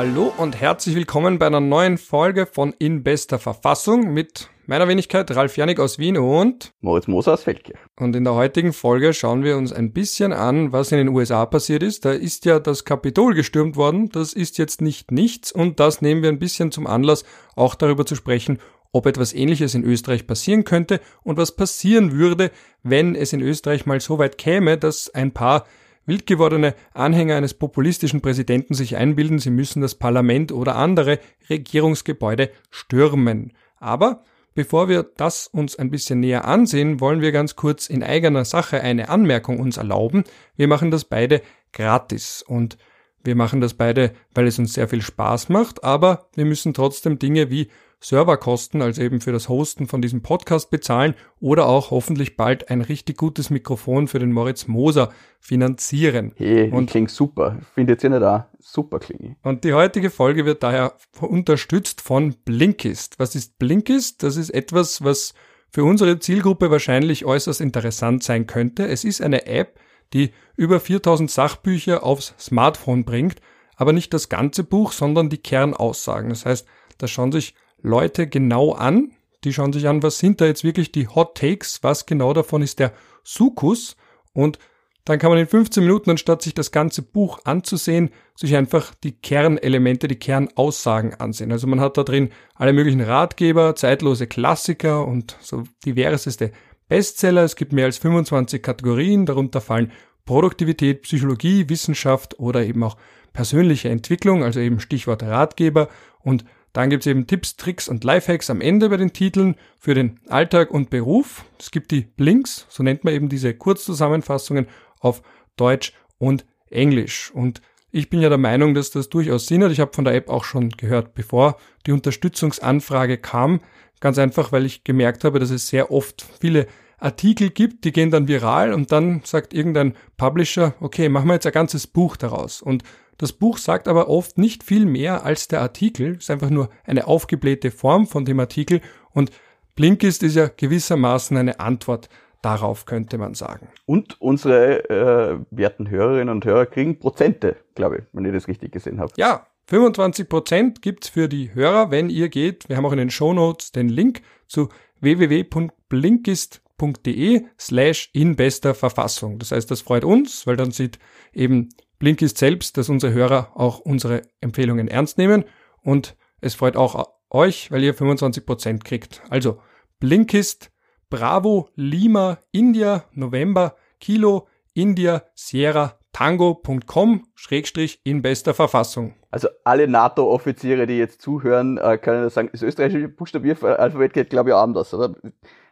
Hallo und herzlich willkommen bei einer neuen Folge von In bester Verfassung mit meiner Wenigkeit Ralf Janik aus Wien und Moritz Moser aus Feldkirch. Und in der heutigen Folge schauen wir uns ein bisschen an, was in den USA passiert ist. Da ist ja das Kapitol gestürmt worden. Das ist jetzt nicht nichts und das nehmen wir ein bisschen zum Anlass, auch darüber zu sprechen, ob etwas Ähnliches in Österreich passieren könnte und was passieren würde, wenn es in Österreich mal so weit käme, dass ein paar wild gewordene Anhänger eines populistischen Präsidenten sich einbilden, sie müssen das Parlament oder andere Regierungsgebäude stürmen. Aber bevor wir das uns ein bisschen näher ansehen, wollen wir ganz kurz in eigener Sache eine Anmerkung uns erlauben. Wir machen das beide gratis und wir machen das beide, weil es uns sehr viel Spaß macht, aber wir müssen trotzdem Dinge wie Serverkosten, also eben für das Hosten von diesem Podcast bezahlen oder auch hoffentlich bald ein richtig gutes Mikrofon für den Moritz Moser finanzieren. Hey, und klingt super. Findet ihr nicht auch? Super klingt. Und die heutige Folge wird daher unterstützt von Blinkist. Was ist Blinkist? Das ist etwas, was für unsere Zielgruppe wahrscheinlich äußerst interessant sein könnte. Es ist eine App, die über 4000 Sachbücher aufs Smartphone bringt, aber nicht das ganze Buch, sondern die Kernaussagen. Das heißt, da schauen sich Leute genau an. Die schauen sich an, was sind da jetzt wirklich die Hot Takes, was genau davon ist der Sukus und dann kann man in 15 Minuten, anstatt sich das ganze Buch anzusehen, sich einfach die Kernelemente, die Kernaussagen ansehen. Also man hat da drin alle möglichen Ratgeber, zeitlose Klassiker und so diverseste Bestseller. Es gibt mehr als 25 Kategorien, darunter fallen Produktivität, Psychologie, Wissenschaft oder eben auch persönliche Entwicklung, also eben Stichwort Ratgeber und dann gibt's eben Tipps, Tricks und Lifehacks am Ende bei den Titeln für den Alltag und Beruf. Es gibt die Blinks, so nennt man eben diese Kurzzusammenfassungen auf Deutsch und Englisch. Und ich bin ja der Meinung, dass das durchaus Sinn hat. Ich habe von der App auch schon gehört, bevor die Unterstützungsanfrage kam. Ganz einfach, weil ich gemerkt habe, dass es sehr oft viele Artikel gibt, die gehen dann viral und dann sagt irgendein Publisher, okay, machen wir jetzt ein ganzes Buch daraus. Und das Buch sagt aber oft nicht viel mehr als der Artikel, ist einfach nur eine aufgeblähte Form von dem Artikel und Blinkist ist ja gewissermaßen eine Antwort darauf, könnte man sagen. Und unsere äh, werten Hörerinnen und Hörer kriegen Prozente, glaube ich, wenn ihr das richtig gesehen habt. Ja, 25 Prozent gibt's für die Hörer, wenn ihr geht. Wir haben auch in den Show Notes den Link zu www.blinkist.de slash in bester Verfassung. Das heißt, das freut uns, weil dann sieht eben Blinkist selbst, dass unsere Hörer auch unsere Empfehlungen ernst nehmen und es freut auch euch, weil ihr 25% kriegt. Also Blinkist, Bravo, Lima, India, November, Kilo, India, Sierra, tango.com schrägstrich in bester Verfassung. Also alle NATO-Offiziere, die jetzt zuhören, äh, können sagen, das österreichische Buchstabieralphabet geht, glaube ich, anders, oder?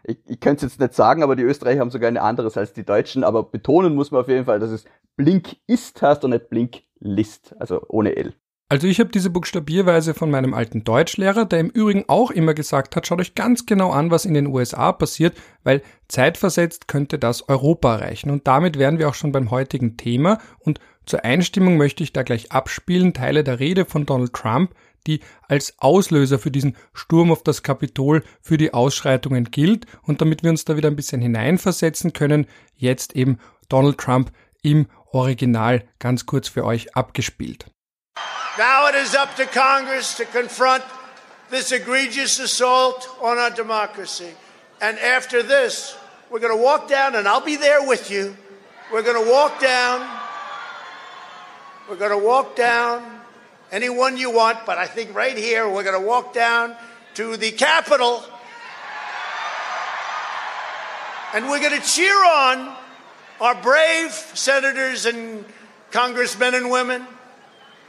Ich, ich könnte es jetzt nicht sagen, aber die Österreicher haben sogar eine anderes als die Deutschen, aber betonen muss man auf jeden Fall, dass es Blink ist heißt und nicht Blink List, also ohne L. Also ich habe diese Buchstabierweise von meinem alten Deutschlehrer, der im Übrigen auch immer gesagt hat, schaut euch ganz genau an, was in den USA passiert, weil zeitversetzt könnte das Europa erreichen. Und damit wären wir auch schon beim heutigen Thema. Und zur Einstimmung möchte ich da gleich abspielen Teile der Rede von Donald Trump, die als Auslöser für diesen Sturm auf das Kapitol für die Ausschreitungen gilt. Und damit wir uns da wieder ein bisschen hineinversetzen können, jetzt eben Donald Trump im Original ganz kurz für euch abgespielt. Now it is up to Congress to confront this egregious assault on our democracy. And after this, we're going to walk down, and I'll be there with you. We're going to walk down. We're going to walk down anyone you want, but I think right here we're going to walk down to the Capitol. And we're going to cheer on our brave senators and congressmen and women.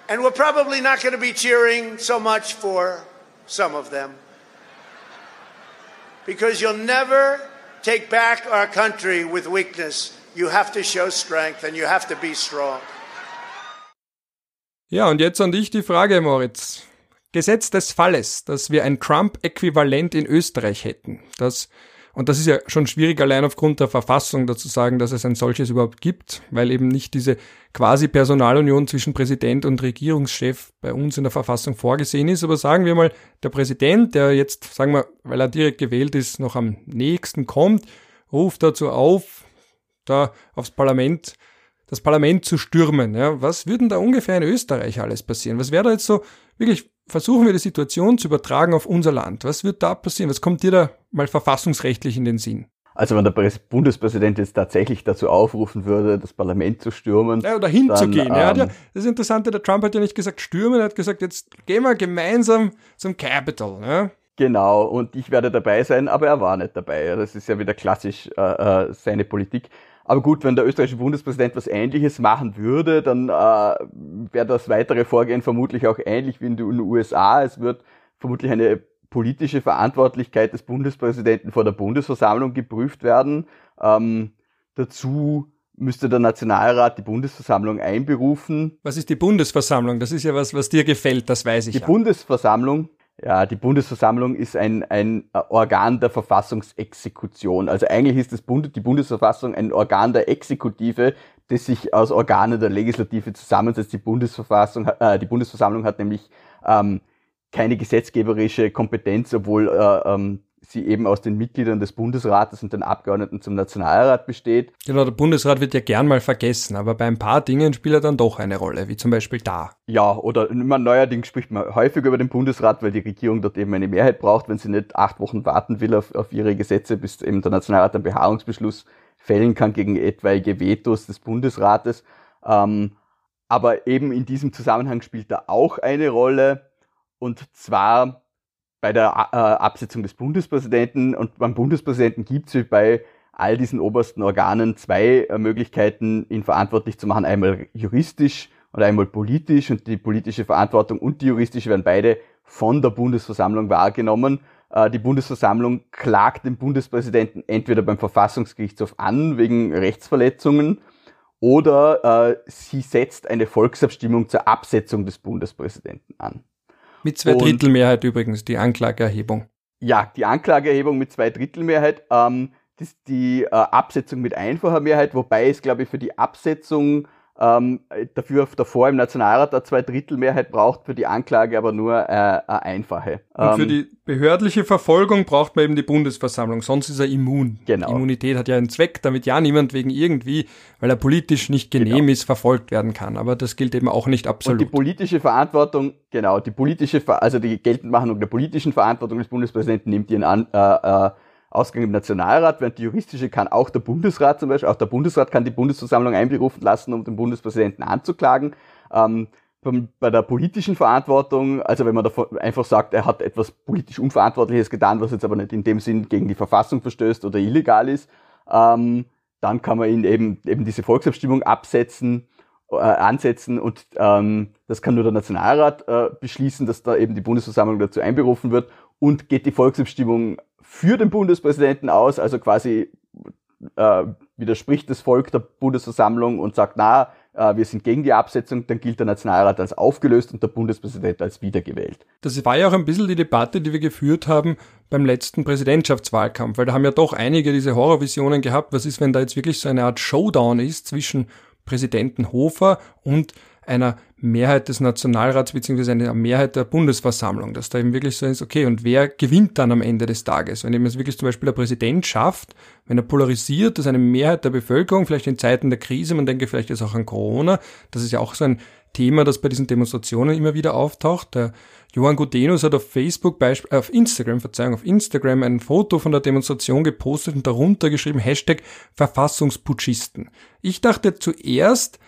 And we're probably not going to be cheering so much for some of them. Because you'll never take back our country with weakness. You have to show strength and you have to be strong. Ja, und jetzt an dich die Frage, Moritz. Gesetz des Falles, dass wir ein Trump-Äquivalent in Österreich hätten, das und das ist ja schon schwierig allein aufgrund der Verfassung dazu sagen, dass es ein solches überhaupt gibt, weil eben nicht diese quasi Personalunion zwischen Präsident und Regierungschef bei uns in der Verfassung vorgesehen ist. Aber sagen wir mal, der Präsident, der jetzt, sagen wir, weil er direkt gewählt ist, noch am nächsten kommt, ruft dazu auf, da aufs Parlament das Parlament zu stürmen. Ja, was würde denn da ungefähr in Österreich alles passieren? Was wäre da jetzt so, wirklich, versuchen wir die Situation zu übertragen auf unser Land. Was wird da passieren? Was kommt dir da mal verfassungsrechtlich in den Sinn? Also wenn der Bundespräsident jetzt tatsächlich dazu aufrufen würde, das Parlament zu stürmen. Ja, oder hinzugehen. Ähm, ja, das Interessante, der Trump hat ja nicht gesagt stürmen, er hat gesagt, jetzt gehen wir gemeinsam zum Capitol. Ja? Genau, und ich werde dabei sein, aber er war nicht dabei. Das ist ja wieder klassisch äh, äh seine Politik. Aber gut, wenn der österreichische Bundespräsident was Ähnliches machen würde, dann äh, wäre das weitere Vorgehen vermutlich auch ähnlich wie in den USA. Es wird vermutlich eine politische Verantwortlichkeit des Bundespräsidenten vor der Bundesversammlung geprüft werden. Ähm, dazu müsste der Nationalrat die Bundesversammlung einberufen. Was ist die Bundesversammlung? Das ist ja was, was dir gefällt, das weiß ich. Die ja. Bundesversammlung ja, die Bundesversammlung ist ein, ein äh, Organ der Verfassungsexekution. Also eigentlich ist das Bund, die Bundesverfassung ein Organ der Exekutive, das sich aus Organen der Legislative zusammensetzt. Die Bundesverfassung, äh, die Bundesversammlung hat nämlich ähm, keine gesetzgeberische Kompetenz, obwohl äh, ähm, sie eben aus den Mitgliedern des Bundesrates und den Abgeordneten zum Nationalrat besteht. Genau, der Bundesrat wird ja gern mal vergessen, aber bei ein paar Dingen spielt er dann doch eine Rolle, wie zum Beispiel da. Ja, oder man, neuerdings spricht man häufig über den Bundesrat, weil die Regierung dort eben eine Mehrheit braucht, wenn sie nicht acht Wochen warten will auf, auf ihre Gesetze, bis eben der Nationalrat einen Beharrungsbeschluss fällen kann gegen etwaige Vetos des Bundesrates. Ähm, aber eben in diesem Zusammenhang spielt er auch eine Rolle, und zwar bei der äh, Absetzung des Bundespräsidenten und beim Bundespräsidenten gibt es bei all diesen obersten Organen zwei äh, Möglichkeiten, ihn verantwortlich zu machen. Einmal juristisch oder einmal politisch und die politische Verantwortung und die juristische werden beide von der Bundesversammlung wahrgenommen. Äh, die Bundesversammlung klagt den Bundespräsidenten entweder beim Verfassungsgerichtshof an wegen Rechtsverletzungen oder äh, sie setzt eine Volksabstimmung zur Absetzung des Bundespräsidenten an. Mit zwei Drittel Mehrheit übrigens, die Anklageerhebung. Ja, die Anklageerhebung mit zwei Drittel Mehrheit. Ähm, das, die äh, Absetzung mit einfacher Mehrheit, wobei es, glaube ich, für die Absetzung ähm, dafür davor im Nationalrat eine Zweidrittelmehrheit braucht, für die Anklage aber nur äh, eine einfache. Und für ähm, die behördliche Verfolgung braucht man eben die Bundesversammlung, sonst ist er immun. Genau. Die Immunität hat ja einen Zweck, damit ja niemand wegen irgendwie, weil er politisch nicht genehm genau. ist, verfolgt werden kann. Aber das gilt eben auch nicht absolut. Und die politische Verantwortung, genau, die politische, also die Geltendmachung der politischen Verantwortung des Bundespräsidenten nimmt ihren an, äh, äh, Ausgang im Nationalrat, während die juristische kann auch der Bundesrat zum Beispiel, auch der Bundesrat kann die Bundesversammlung einberufen lassen, um den Bundespräsidenten anzuklagen. Ähm, bei der politischen Verantwortung, also wenn man einfach sagt, er hat etwas politisch Unverantwortliches getan, was jetzt aber nicht in dem Sinn gegen die Verfassung verstößt oder illegal ist, ähm, dann kann man ihn eben, eben diese Volksabstimmung absetzen, äh, ansetzen und ähm, das kann nur der Nationalrat äh, beschließen, dass da eben die Bundesversammlung dazu einberufen wird und geht die Volksabstimmung für den Bundespräsidenten aus, also quasi äh, widerspricht das Volk der Bundesversammlung und sagt, na, äh, wir sind gegen die Absetzung, dann gilt der Nationalrat als aufgelöst und der Bundespräsident als wiedergewählt. Das war ja auch ein bisschen die Debatte, die wir geführt haben beim letzten Präsidentschaftswahlkampf, weil da haben ja doch einige diese Horrorvisionen gehabt, was ist, wenn da jetzt wirklich so eine Art Showdown ist zwischen Präsidenten Hofer und einer Mehrheit des Nationalrats beziehungsweise einer Mehrheit der Bundesversammlung, dass da eben wirklich so ist, okay, und wer gewinnt dann am Ende des Tages? Wenn eben es wirklich zum Beispiel der Präsident schafft, wenn er polarisiert, dass eine Mehrheit der Bevölkerung, vielleicht in Zeiten der Krise, man denke vielleicht jetzt auch an Corona, das ist ja auch so ein Thema, das bei diesen Demonstrationen immer wieder auftaucht. Der Johann Gudenus hat auf Facebook, äh, auf Instagram, Verzeihung, auf Instagram ein Foto von der Demonstration gepostet und darunter geschrieben Hashtag Verfassungsputschisten. Ich dachte zuerst,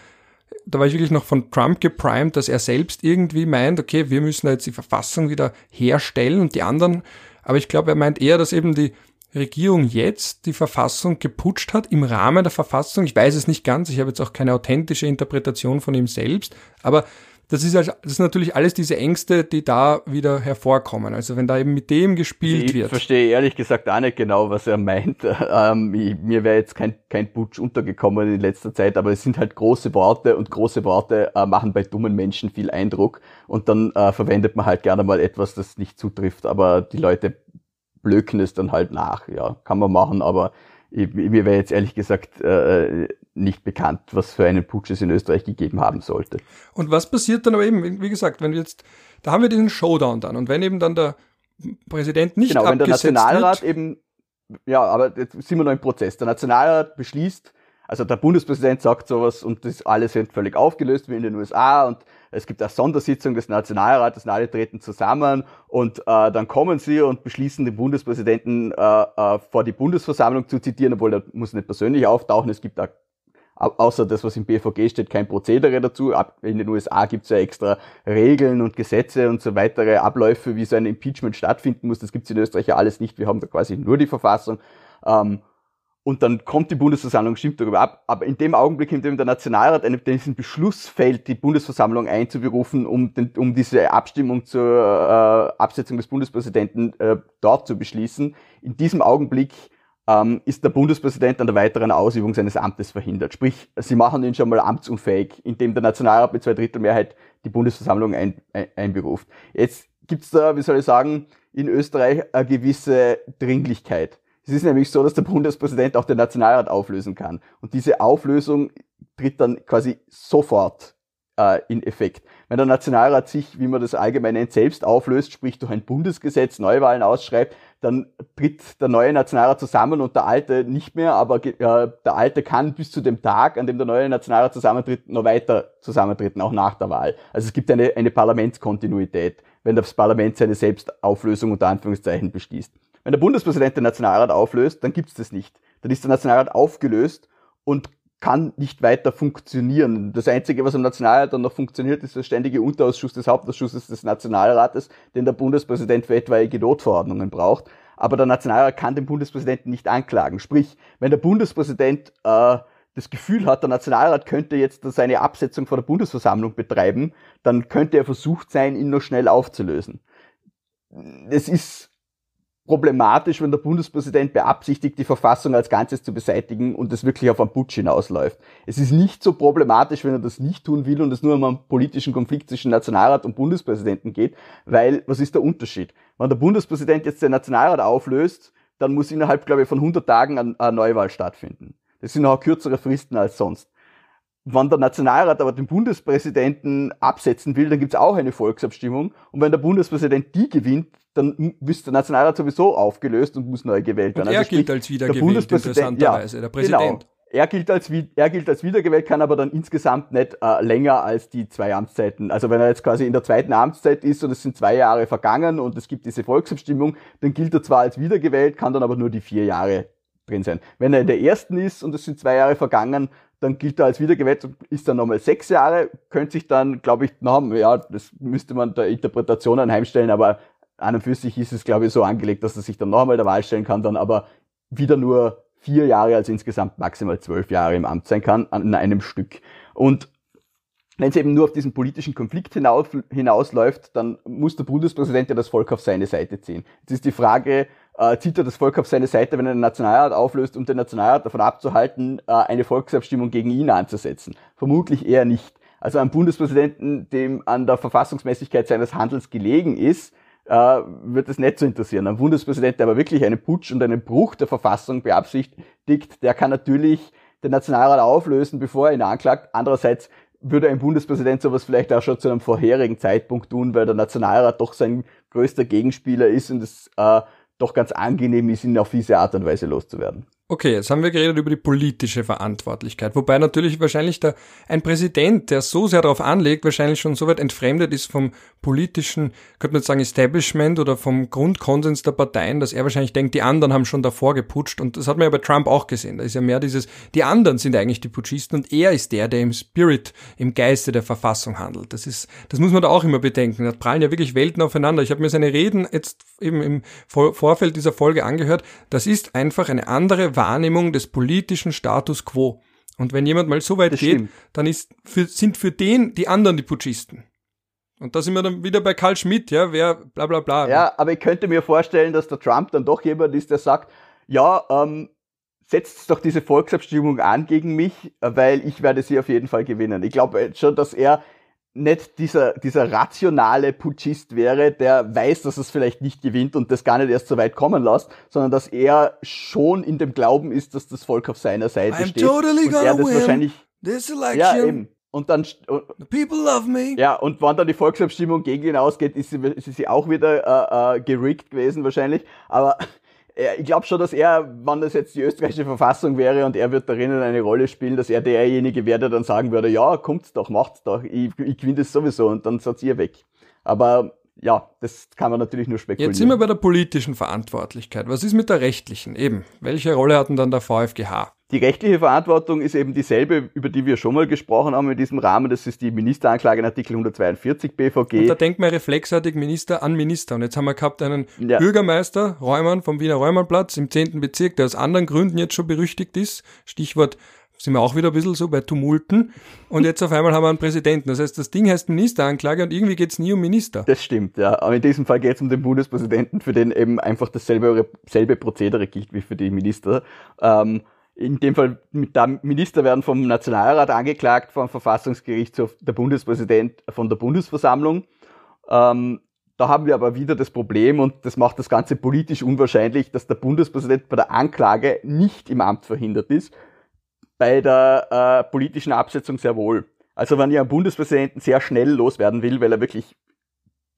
da war ich wirklich noch von Trump geprimed, dass er selbst irgendwie meint, okay, wir müssen jetzt die Verfassung wieder herstellen und die anderen, aber ich glaube, er meint eher, dass eben die Regierung jetzt die Verfassung geputscht hat im Rahmen der Verfassung. Ich weiß es nicht ganz, ich habe jetzt auch keine authentische Interpretation von ihm selbst, aber das ist, also, das ist natürlich alles diese Ängste, die da wieder hervorkommen. Also wenn da eben mit dem gespielt ich wird. Ich verstehe ehrlich gesagt auch nicht genau, was er meint. Ähm, ich, mir wäre jetzt kein, kein Putsch untergekommen in letzter Zeit, aber es sind halt große Worte und große Worte äh, machen bei dummen Menschen viel Eindruck und dann äh, verwendet man halt gerne mal etwas, das nicht zutrifft, aber die Leute blöken es dann halt nach. Ja, kann man machen, aber mir wäre jetzt ehrlich gesagt äh, nicht bekannt, was für einen Putsch es in Österreich gegeben haben sollte. Und was passiert dann aber eben, wie gesagt, wenn wir jetzt, da haben wir diesen Showdown dann und wenn eben dann der Präsident nicht Genau, wenn der Nationalrat wird, eben, ja, aber jetzt sind wir noch im Prozess. Der Nationalrat beschließt, Also der Bundespräsident sagt sowas und das alles wird völlig aufgelöst wie in den USA und es gibt eine Sondersitzung des Nationalrates und alle treten zusammen und äh, dann kommen sie und beschließen, den Bundespräsidenten äh, äh, vor die Bundesversammlung zu zitieren, obwohl der muss nicht persönlich auftauchen. Es gibt da außer das, was im BVG steht, kein Prozedere dazu. In den USA gibt es ja extra Regeln und Gesetze und so weitere Abläufe, wie so ein Impeachment stattfinden muss. Das gibt es in Österreich ja alles nicht. Wir haben da quasi nur die Verfassung. Ähm, und dann kommt die Bundesversammlung, stimmt darüber ab. Aber in dem Augenblick, in dem der Nationalrat einen, diesen Beschluss fällt, die Bundesversammlung einzuberufen, um, den, um diese Abstimmung zur äh, Absetzung des Bundespräsidenten äh, dort zu beschließen, in diesem Augenblick ähm, ist der Bundespräsident an der weiteren Ausübung seines Amtes verhindert. Sprich, sie machen ihn schon mal amtsunfähig, indem der Nationalrat mit zwei Drittel Mehrheit die Bundesversammlung ein, ein, einberuft. Jetzt gibt's da, wie soll ich sagen, in Österreich eine gewisse Dringlichkeit. Es ist nämlich so, dass der Bundespräsident auch den Nationalrat auflösen kann. Und diese Auflösung tritt dann quasi sofort äh, in Effekt. Wenn der Nationalrat sich, wie man das allgemein nennt, selbst auflöst, sprich durch ein Bundesgesetz Neuwahlen ausschreibt, dann tritt der neue Nationalrat zusammen und der alte nicht mehr, aber äh, der alte kann bis zu dem Tag, an dem der neue Nationalrat zusammentritt, noch weiter zusammentreten, auch nach der Wahl. Also es gibt eine, eine Parlamentskontinuität, wenn das Parlament seine Selbstauflösung unter Anführungszeichen beschließt. Wenn der Bundespräsident den Nationalrat auflöst, dann gibt's das nicht. Dann ist der Nationalrat aufgelöst und kann nicht weiter funktionieren. Das Einzige, was am Nationalrat dann noch funktioniert, ist der ständige Unterausschuss des Hauptausschusses des Nationalrates, den der Bundespräsident für etwaige Notverordnungen braucht. Aber der Nationalrat kann den Bundespräsidenten nicht anklagen. Sprich, wenn der Bundespräsident äh, das Gefühl hat, der Nationalrat könnte jetzt seine Absetzung vor der Bundesversammlung betreiben, dann könnte er versucht sein, ihn noch schnell aufzulösen. Es ist problematisch, wenn der Bundespräsident beabsichtigt, die Verfassung als Ganzes zu beseitigen und es wirklich auf einen Putsch hinausläuft. Es ist nicht so problematisch, wenn er das nicht tun will und es nur um einen politischen Konflikt zwischen Nationalrat und Bundespräsidenten geht, weil was ist der Unterschied? Wenn der Bundespräsident jetzt den Nationalrat auflöst, dann muss innerhalb, glaube ich, von 100 Tagen eine Neuwahl stattfinden. Das sind auch kürzere Fristen als sonst. Wenn der Nationalrat aber den Bundespräsidenten absetzen will, dann gibt es auch eine Volksabstimmung. Und wenn der Bundespräsident die gewinnt, dann ist der Nationalrat sowieso aufgelöst und muss neu gewählt werden. Und er also gilt als wiedergewählt, interessanterweise, ja, der Präsident. Genau. Er gilt, als, er gilt als wiedergewählt, kann aber dann insgesamt nicht äh, länger als die zwei Amtszeiten. Also wenn er jetzt quasi in der zweiten Amtszeit ist und es sind zwei Jahre vergangen und es gibt diese Volksabstimmung, dann gilt er zwar als wiedergewählt, kann dann aber nur die vier Jahre drin sein. Wenn er in der ersten ist und es sind zwei Jahre vergangen, dann gilt er als wiedergewählt und ist dann nochmal sechs Jahre, könnte sich dann, glaube ich, noch, ja, das müsste man der Interpretation anheimstellen, aber an und für sich ist es, glaube ich, so angelegt, dass er sich dann nochmal der Wahl stellen kann, dann aber wieder nur vier Jahre, also insgesamt maximal zwölf Jahre im Amt sein kann, an einem Stück. Und wenn es eben nur auf diesen politischen Konflikt hinaus, hinausläuft, dann muss der Bundespräsident ja das Volk auf seine Seite ziehen. Jetzt ist die Frage, äh, zieht er das Volk auf seine Seite, wenn er den Nationalrat auflöst, um den Nationalrat davon abzuhalten, äh, eine Volksabstimmung gegen ihn anzusetzen? Vermutlich eher nicht. Also ein Bundespräsidenten, dem an der Verfassungsmäßigkeit seines Handels gelegen ist, äh, wird es nicht so interessieren. Ein Bundespräsident, der aber wirklich einen Putsch und einen Bruch der Verfassung beabsichtigt, der kann natürlich den Nationalrat auflösen, bevor er ihn anklagt. Andererseits würde ein Bundespräsident sowas vielleicht auch schon zu einem vorherigen Zeitpunkt tun, weil der Nationalrat doch sein größter Gegenspieler ist und es äh, doch ganz angenehm ist, ihn auf diese Art und Weise loszuwerden. Okay, jetzt haben wir geredet über die politische Verantwortlichkeit, wobei natürlich wahrscheinlich der, ein Präsident, der so sehr darauf anlegt, wahrscheinlich schon so weit entfremdet ist vom politischen, könnte man jetzt sagen, Establishment oder vom Grundkonsens der Parteien, dass er wahrscheinlich denkt, die anderen haben schon davor geputscht und das hat man ja bei Trump auch gesehen. Da ist ja mehr dieses, die anderen sind eigentlich die Putschisten und er ist der, der im Spirit, im Geiste der Verfassung handelt. Das ist, das muss man da auch immer bedenken. Da prallen ja wirklich Welten aufeinander. Ich habe mir seine Reden jetzt eben im Vorfeld dieser Folge angehört. Das ist einfach eine andere Wahrnehmung des politischen Status quo. Und wenn jemand mal so weit das geht, stimmt. dann ist für, sind für den die anderen die Putschisten. Und da sind wir dann wieder bei Karl Schmidt, ja, wer bla bla bla. Ja, aber ich könnte mir vorstellen, dass der Trump dann doch jemand ist, der sagt, ja, ähm, setzt doch diese Volksabstimmung an gegen mich, weil ich werde sie auf jeden Fall gewinnen. Ich glaube schon, dass er nicht dieser, dieser rationale Putschist wäre, der weiß, dass es vielleicht nicht gewinnt und das gar nicht erst so weit kommen lässt, sondern dass er schon in dem Glauben ist, dass das Volk auf seiner Seite I'm steht. Totally und er das win wahrscheinlich. Ja, eben. Und dann, The people love me. Ja, und wann dann die Volksabstimmung gegen ihn ausgeht, ist sie, ist sie auch wieder äh, äh, gerickt gewesen wahrscheinlich. Aber ich glaube schon, dass er, wenn das jetzt die österreichische Verfassung wäre und er wird darin eine Rolle spielen, dass er derjenige wäre, der dann sagen würde, ja, kommt's doch, macht's doch, ich, ich gewinne das sowieso und dann seid ihr weg. Aber ja, das kann man natürlich nur spekulieren. Jetzt sind wir bei der politischen Verantwortlichkeit. Was ist mit der rechtlichen? Eben, welche Rolle hat denn dann der VfGH? Die rechtliche Verantwortung ist eben dieselbe, über die wir schon mal gesprochen haben in diesem Rahmen. Das ist die Ministeranklage in Artikel 142 BVG. Und da denkt man reflexartig Minister an Minister. Und jetzt haben wir gehabt einen ja. Bürgermeister, Räumann vom Wiener Räumannplatz im 10. Bezirk, der aus anderen Gründen jetzt schon berüchtigt ist. Stichwort sind wir auch wieder ein bisschen so bei Tumulten. Und jetzt auf einmal haben wir einen Präsidenten. Das heißt, das Ding heißt Ministeranklage und irgendwie geht es nie um Minister. Das stimmt, ja. Aber in diesem Fall geht es um den Bundespräsidenten, für den eben einfach dasselbe selbe Prozedere gilt wie für die Minister. Ähm, in dem Fall mit der Minister werden vom Nationalrat angeklagt, vom Verfassungsgerichtshof der Bundespräsident von der Bundesversammlung. Ähm, da haben wir aber wieder das Problem, und das macht das Ganze politisch unwahrscheinlich, dass der Bundespräsident bei der Anklage nicht im Amt verhindert ist, bei der äh, politischen Absetzung sehr wohl. Also wenn ihr einen Bundespräsidenten sehr schnell loswerden will, weil er wirklich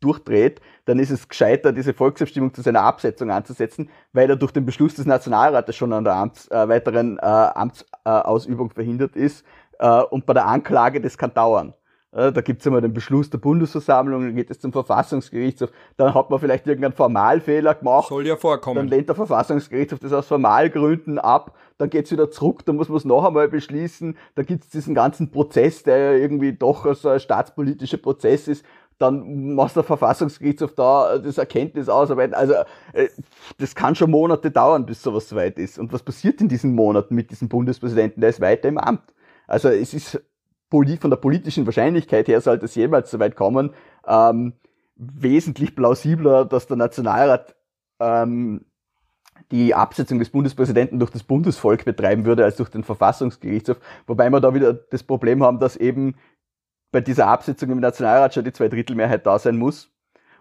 durchdreht, dann ist es gescheiter, diese Volksabstimmung zu seiner Absetzung anzusetzen, weil er durch den Beschluss des Nationalrates schon an der Amts, äh, weiteren äh, Amtsausübung verhindert ist. Äh, und bei der Anklage, das kann dauern. Äh, da gibt's immer den Beschluss der Bundesversammlung, dann geht es zum Verfassungsgerichtshof, dann hat man vielleicht irgendeinen Formalfehler gemacht. Soll ja vorkommen. Dann lehnt der Verfassungsgerichtshof das aus Formalgründen ab, dann geht's wieder zurück, dann muss man es noch einmal beschließen, dann gibt's diesen ganzen Prozess, der ja irgendwie doch so ein staatspolitischer Prozess ist, dann muss der Verfassungsgerichtshof da das Erkenntnis ausarbeiten. Also äh, das kann schon Monate dauern, bis sowas soweit ist. Und was passiert in diesen Monaten mit diesem Bundespräsidenten? Der ist weiter im Amt. Also es ist von der politischen Wahrscheinlichkeit her sollte es jemals so weit kommen, ähm, wesentlich plausibler, dass der Nationalrat ähm, die Absetzung des Bundespräsidenten durch das Bundesvolk betreiben würde als durch den Verfassungsgerichtshof. Wobei wir da wieder das Problem haben, dass eben bei dieser Absetzung im Nationalrat schon die Zweidrittelmehrheit da sein muss.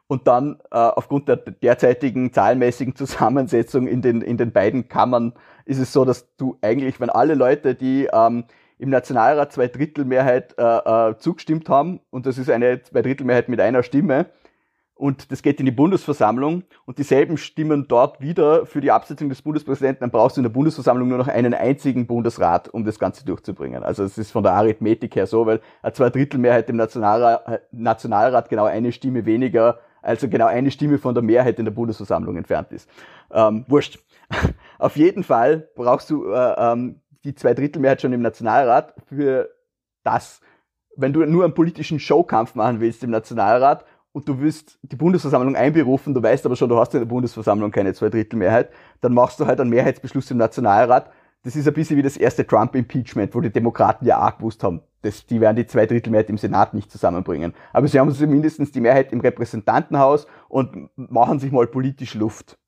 Und dann äh, aufgrund der derzeitigen zahlenmäßigen Zusammensetzung in den, in den beiden Kammern ist es so, dass du eigentlich, wenn alle Leute, die ähm, im Nationalrat zwei Drittel Mehrheit äh, äh, zugestimmt haben und das ist eine zwei Drittel Mehrheit mit einer Stimme und das geht in die Bundesversammlung und dieselben stimmen dort wieder für die Absetzung des Bundespräsidenten, dann brauchst du in der Bundesversammlung nur noch einen einzigen Bundesrat, um das Ganze durchzubringen. Also es ist von der Arithmetik her so, weil eine zwei Drittel Mehrheit im Nationalrat, äh, Nationalrat genau eine Stimme weniger, also genau eine Stimme von der Mehrheit in der Bundesversammlung entfernt ist. Ähm, wurscht. Auf jeden Fall brauchst du äh, ähm, die Zweidrittelmehrheit schon im Nationalrat für das, wenn du nur einen politischen Showkampf machen willst im Nationalrat und du willst die Bundesversammlung einberufen, du weißt aber schon, du hast in der Bundesversammlung keine Zweidrittelmehrheit, dann machst du halt einen Mehrheitsbeschluss im Nationalrat. Das ist ein bisschen wie das erste Trump-Impeachment, wo die Demokraten ja auch gewusst haben, dass die werden die Zweidrittelmehrheit im Senat nicht zusammenbringen. Aber sie haben zumindest die Mehrheit im Repräsentantenhaus und machen sich mal politisch Luft.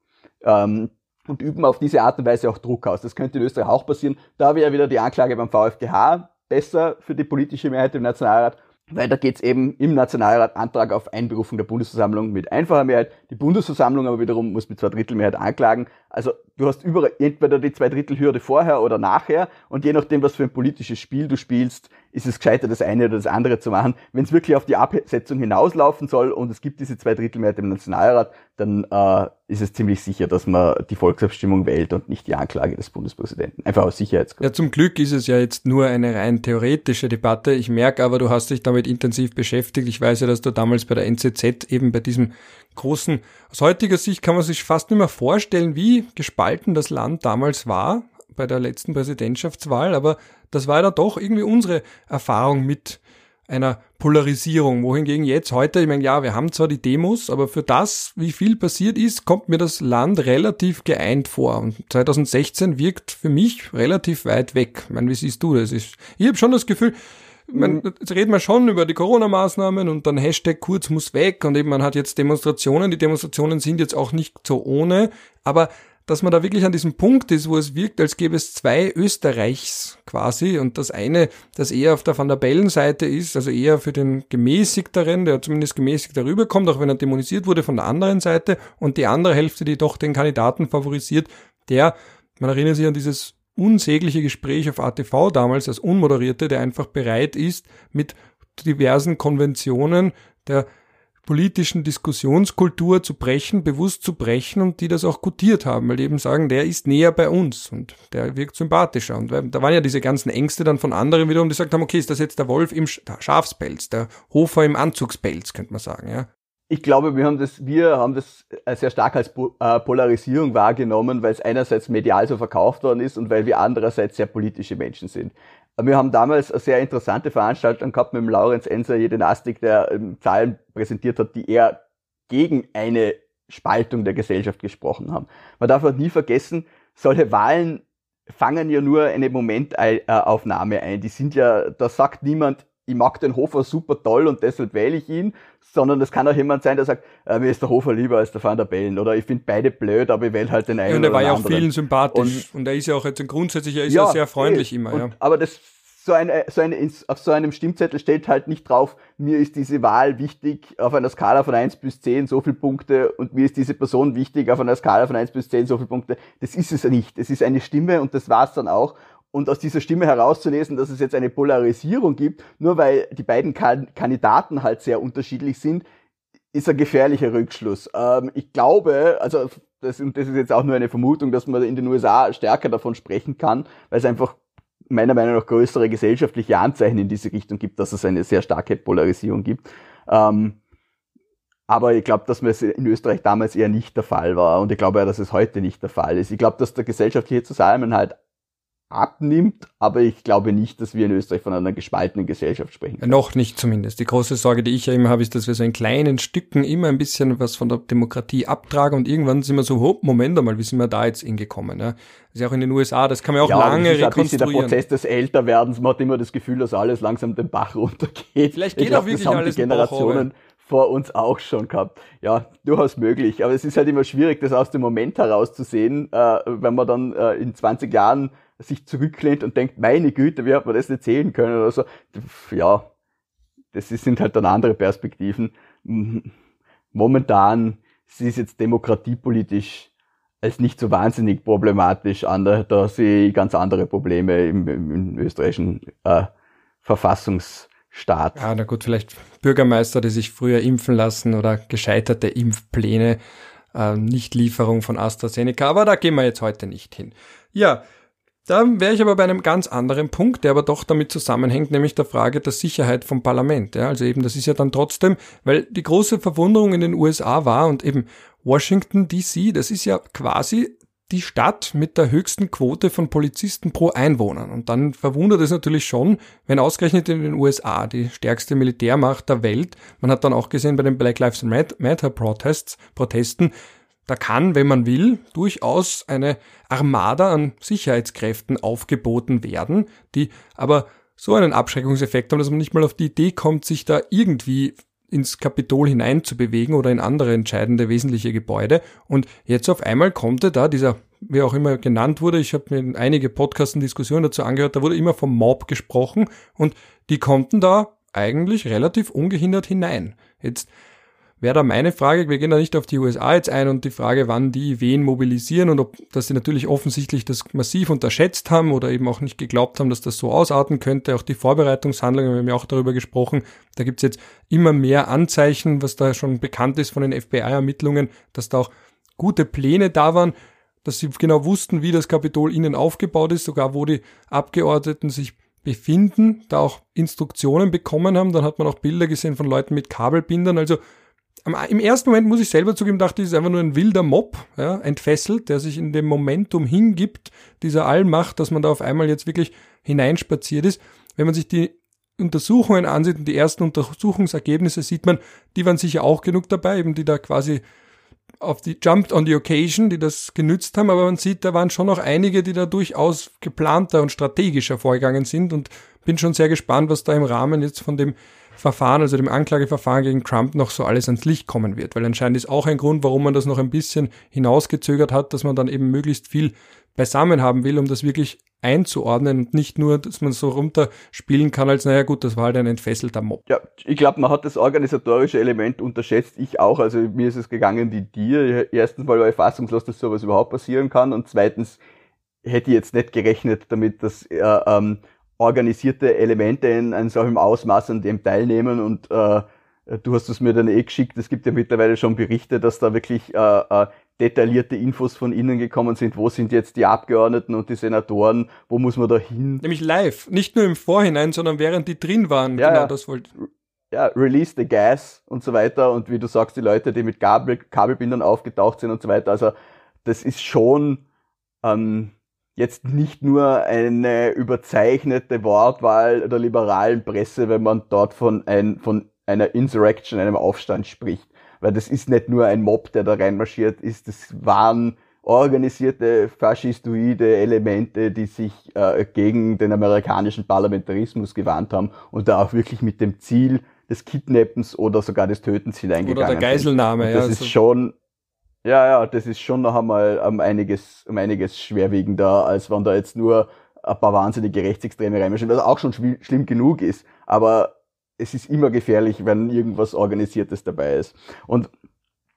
Ähm, und üben auf diese Art und Weise auch Druck aus. Das könnte in Österreich auch passieren. Da wäre wieder die Anklage beim VfGH besser für die politische Mehrheit im Nationalrat, weil da geht es eben im Nationalrat Antrag auf Einberufung der Bundesversammlung mit einfacher Mehrheit. Die Bundesversammlung aber wiederum muss mit zwei Drittel Mehrheit anklagen. Also du hast überall entweder die zwei Drittel Hürde vorher oder nachher und je nachdem, was für ein politisches Spiel du spielst, ist es gescheiter, das eine oder das andere zu machen. Wenn es wirklich auf die Absetzung hinauslaufen soll und es gibt diese zwei Drittel Mehrheit im Nationalrat, dann äh, ist es ziemlich sicher, dass man die Volksabstimmung wählt und nicht die Anklage des Bundespräsidenten. Einfach aus Sicherheitsgründen. Ja, zum Glück ist es ja jetzt nur eine rein theoretische Debatte. Ich merke aber, du hast dich damit intensiv beschäftigt. Ich weiß ja, dass du damals bei der NZZ eben bei diesem großen, aus heutiger Sicht kann man sich fast nicht mehr vorstellen, wie gespalten das Land damals war bei der letzten Präsidentschaftswahl, aber das war ja doch irgendwie unsere Erfahrung mit einer Polarisierung, wohingegen jetzt heute, ich meine, ja, wir haben zwar die Demos, aber für das, wie viel passiert ist, kommt mir das Land relativ geeint vor. Und 2016 wirkt für mich relativ weit weg. Ich meine, wie siehst du das? Ich, ich habe schon das Gefühl, man, jetzt reden wir schon über die Corona-Maßnahmen und dann Hashtag Kurz muss weg und eben man hat jetzt Demonstrationen. Die Demonstrationen sind jetzt auch nicht so ohne, aber dass man da wirklich an diesem Punkt ist, wo es wirkt, als gäbe es zwei Österreichs quasi und das eine, das eher auf der Van der Bellen-Seite ist, also eher für den gemäßigteren, der zumindest gemäßigt darüber kommt, auch wenn er dämonisiert wurde von der anderen Seite und die andere Hälfte, die doch den Kandidaten favorisiert, der, man erinnert sich an dieses unsägliche Gespräch auf ATV damals, das unmoderierte, der einfach bereit ist, mit diversen Konventionen der politischen Diskussionskultur zu brechen, bewusst zu brechen und die das auch gutiert haben, weil die eben sagen, der ist näher bei uns und der wirkt sympathischer. Und da waren ja diese ganzen Ängste dann von anderen wiederum, die gesagt haben, okay, ist das jetzt der Wolf im Schafspelz, der Hofer im Anzugspelz, könnte man sagen, ja. Ich glaube, wir haben das, wir haben das sehr stark als äh, Polarisierung wahrgenommen, weil es einerseits medial so verkauft worden ist und weil wir andererseits sehr politische Menschen sind. Wir haben damals eine sehr interessante Veranstaltung gehabt mit dem Laurenz Enser Jedenastik, der ähm, Zahlen präsentiert hat, die eher gegen eine Spaltung der Gesellschaft gesprochen haben. Man darf auch nie vergessen, solche Wahlen fangen ja nur eine Momentaufnahme ein. Die sind ja, da sagt niemand, ich mag den Hofer super toll und deshalb wähle ich ihn, sondern es kann auch jemand sein, der sagt, äh, mir ist der Hofer lieber als der Van der Bellen oder ich finde beide blöd, aber ich wähle halt den einen. Ja, und er war ja auch vielen sympathisch und, und, er ist ja auch jetzt grundsätzlich, er ist ja, ja sehr freundlich eh, immer. Und, ja. Aber das so eine, so eine, auf so einem Stimmzettel steht halt nicht drauf, mir ist diese Wahl wichtig auf einer Skala von eins bis zehn so viele Punkte und mir ist diese Person wichtig auf einer Skala von eins bis zehn so viele Punkte. Das ist es nicht. Es ist eine Stimme und das war's dann auch und aus dieser Stimme herauszulesen, dass es jetzt eine Polarisierung gibt, nur weil die beiden Kandidaten halt sehr unterschiedlich sind, ist ein gefährlicher Rückschluss. Ähm, ich glaube, also das, und das ist jetzt auch nur eine Vermutung, dass man in den USA stärker davon sprechen kann, weil es einfach meiner Meinung nach größere gesellschaftliche Anzeichen in diese Richtung gibt, dass es eine sehr starke Polarisierung gibt. Ähm, aber ich glaube, dass es in Österreich damals eher nicht der Fall war und ich glaube ja, dass es heute nicht der Fall ist. Ich glaube, dass der gesellschaftliche Zusammenhalt abnimmt, aber ich glaube nicht, dass wir in Österreich von einer gespaltenen Gesellschaft sprechen. Können. Noch nicht zumindest. Die große Sorge, die ich ja immer habe, ist, dass wir so in kleinen Stücken immer ein bisschen was von der Demokratie abtragen und irgendwann sind wir so, oh, Moment einmal, wie sind wir da jetzt hingekommen? Ja? Das ist ja auch in den USA, das kann man auch ja, lange das ist rekonstruieren. Ein der Prozess des Älterwerdens, man hat immer das Gefühl, dass alles langsam den Bach runtergeht. Vielleicht geht ich glaub, auch wirklich das haben alles die Generationen vor uns auch schon gehabt. Ja, durchaus möglich. Aber es ist halt immer schwierig, das aus dem Moment herauszusehen, äh, wenn man dann äh, in 20 Jahren sich zurücklehnt und denkt, meine Güte, wie hat man das erzählen können oder so. Ja, das sind halt dann andere Perspektiven. Momentan sie ist jetzt demokratiepolitisch als nicht so wahnsinnig problematisch an. Da, sehe ich ganz andere Probleme im, im, im österreichischen äh, Verfassungsstaat. Ja, na gut, vielleicht Bürgermeister, die sich früher impfen lassen oder gescheiterte Impfpläne, äh, Nichtlieferung von AstraZeneca, aber da gehen wir jetzt heute nicht hin. Ja, da wäre ich aber bei einem ganz anderen Punkt, der aber doch damit zusammenhängt, nämlich der Frage der Sicherheit vom Parlament. Ja, also eben, das ist ja dann trotzdem, weil die große Verwunderung in den USA war und eben Washington DC, das ist ja quasi die Stadt mit der höchsten Quote von Polizisten pro Einwohner. Und dann verwundert es natürlich schon, wenn ausgerechnet in den USA die stärkste Militärmacht der Welt, man hat dann auch gesehen bei den Black Lives Matter Protests, Protesten, da kann, wenn man will, durchaus eine Armada an Sicherheitskräften aufgeboten werden, die aber so einen Abschreckungseffekt haben, dass man nicht mal auf die Idee kommt, sich da irgendwie ins Kapitol hineinzubewegen oder in andere entscheidende wesentliche Gebäude. Und jetzt auf einmal konnte da dieser, wie auch immer genannt wurde, ich habe mir einige Podcasts und Diskussionen dazu angehört, da wurde immer vom Mob gesprochen und die konnten da eigentlich relativ ungehindert hinein. Jetzt wäre da meine Frage, wir gehen da nicht auf die USA jetzt ein und die Frage, wann die wen mobilisieren und ob, dass sie natürlich offensichtlich das massiv unterschätzt haben oder eben auch nicht geglaubt haben, dass das so ausarten könnte. Auch die Vorbereitungshandlungen, wir haben ja auch darüber gesprochen, da gibt's jetzt immer mehr Anzeichen, was da schon bekannt ist von den FBI-Ermittlungen, dass da auch gute Pläne da waren, dass sie genau wussten, wie das Kapitol innen aufgebaut ist, sogar wo die Abgeordneten sich befinden, da auch Instruktionen bekommen haben. Dann hat man auch Bilder gesehen von Leuten mit Kabelbindern. Also im ersten Moment muss ich selber zugeben, dachte ich, es ist einfach nur ein wilder Mob, ja, entfesselt, der sich in dem Momentum hingibt, dieser Allmacht, dass man da auf einmal jetzt wirklich hineinspaziert ist. Wenn man sich die Untersuchungen ansieht und die ersten Untersuchungsergebnisse sieht man, die waren sicher auch genug dabei, eben die da quasi auf die Jumped on the Occasion, die das genützt haben, aber man sieht, da waren schon noch einige, die da durchaus geplanter und strategischer vorgegangen sind und bin schon sehr gespannt, was da im Rahmen jetzt von dem Verfahren, also dem Anklageverfahren gegen Trump noch so alles ans Licht kommen wird. Weil anscheinend ist auch ein Grund, warum man das noch ein bisschen hinausgezögert hat, dass man dann eben möglichst viel beisammen haben will, um das wirklich einzuordnen und nicht nur, dass man so runterspielen kann, als naja gut, das war halt ein entfesselter Mob. Ja, ich glaube, man hat das organisatorische Element unterschätzt, ich auch, also mir ist es gegangen wie dir. Erstens mal war ich fassungslos, dass sowas überhaupt passieren kann und zweitens hätte ich jetzt nicht gerechnet damit, dass äh, ähm, organisierte Elemente in einem solchen Ausmaß an dem teilnehmen und äh, du hast es mir dann eh geschickt, es gibt ja mittlerweile schon Berichte, dass da wirklich äh, äh, detaillierte Infos von Ihnen gekommen sind. Wo sind jetzt die Abgeordneten und die Senatoren? Wo muss man da hin? Nämlich live, nicht nur im Vorhinein, sondern während die drin waren. Ja, genau ja. das wollte Ja, release the gas und so weiter. Und wie du sagst, die Leute, die mit Kabel, Kabelbindern aufgetaucht sind und so weiter. Also das ist schon ähm, jetzt nicht nur eine überzeichnete Wortwahl der liberalen Presse, wenn man dort von, ein, von einer Insurrection, einem Aufstand spricht. Weil das ist nicht nur ein Mob, der da reinmarschiert ist, das waren organisierte faschistoide Elemente, die sich äh, gegen den amerikanischen Parlamentarismus gewandt haben und da auch wirklich mit dem Ziel des Kidnappens oder sogar des Tötens hineingegangen Oder der Geiselnahme, sind. Das ja. ist also- schon, ja, ja, das ist schon noch einmal um einiges, um einiges schwerwiegender, als wenn da jetzt nur ein paar wahnsinnige Rechtsextreme reinmarschieren, was auch schon schlimm genug ist. Aber es ist immer gefährlich, wenn irgendwas Organisiertes dabei ist. Und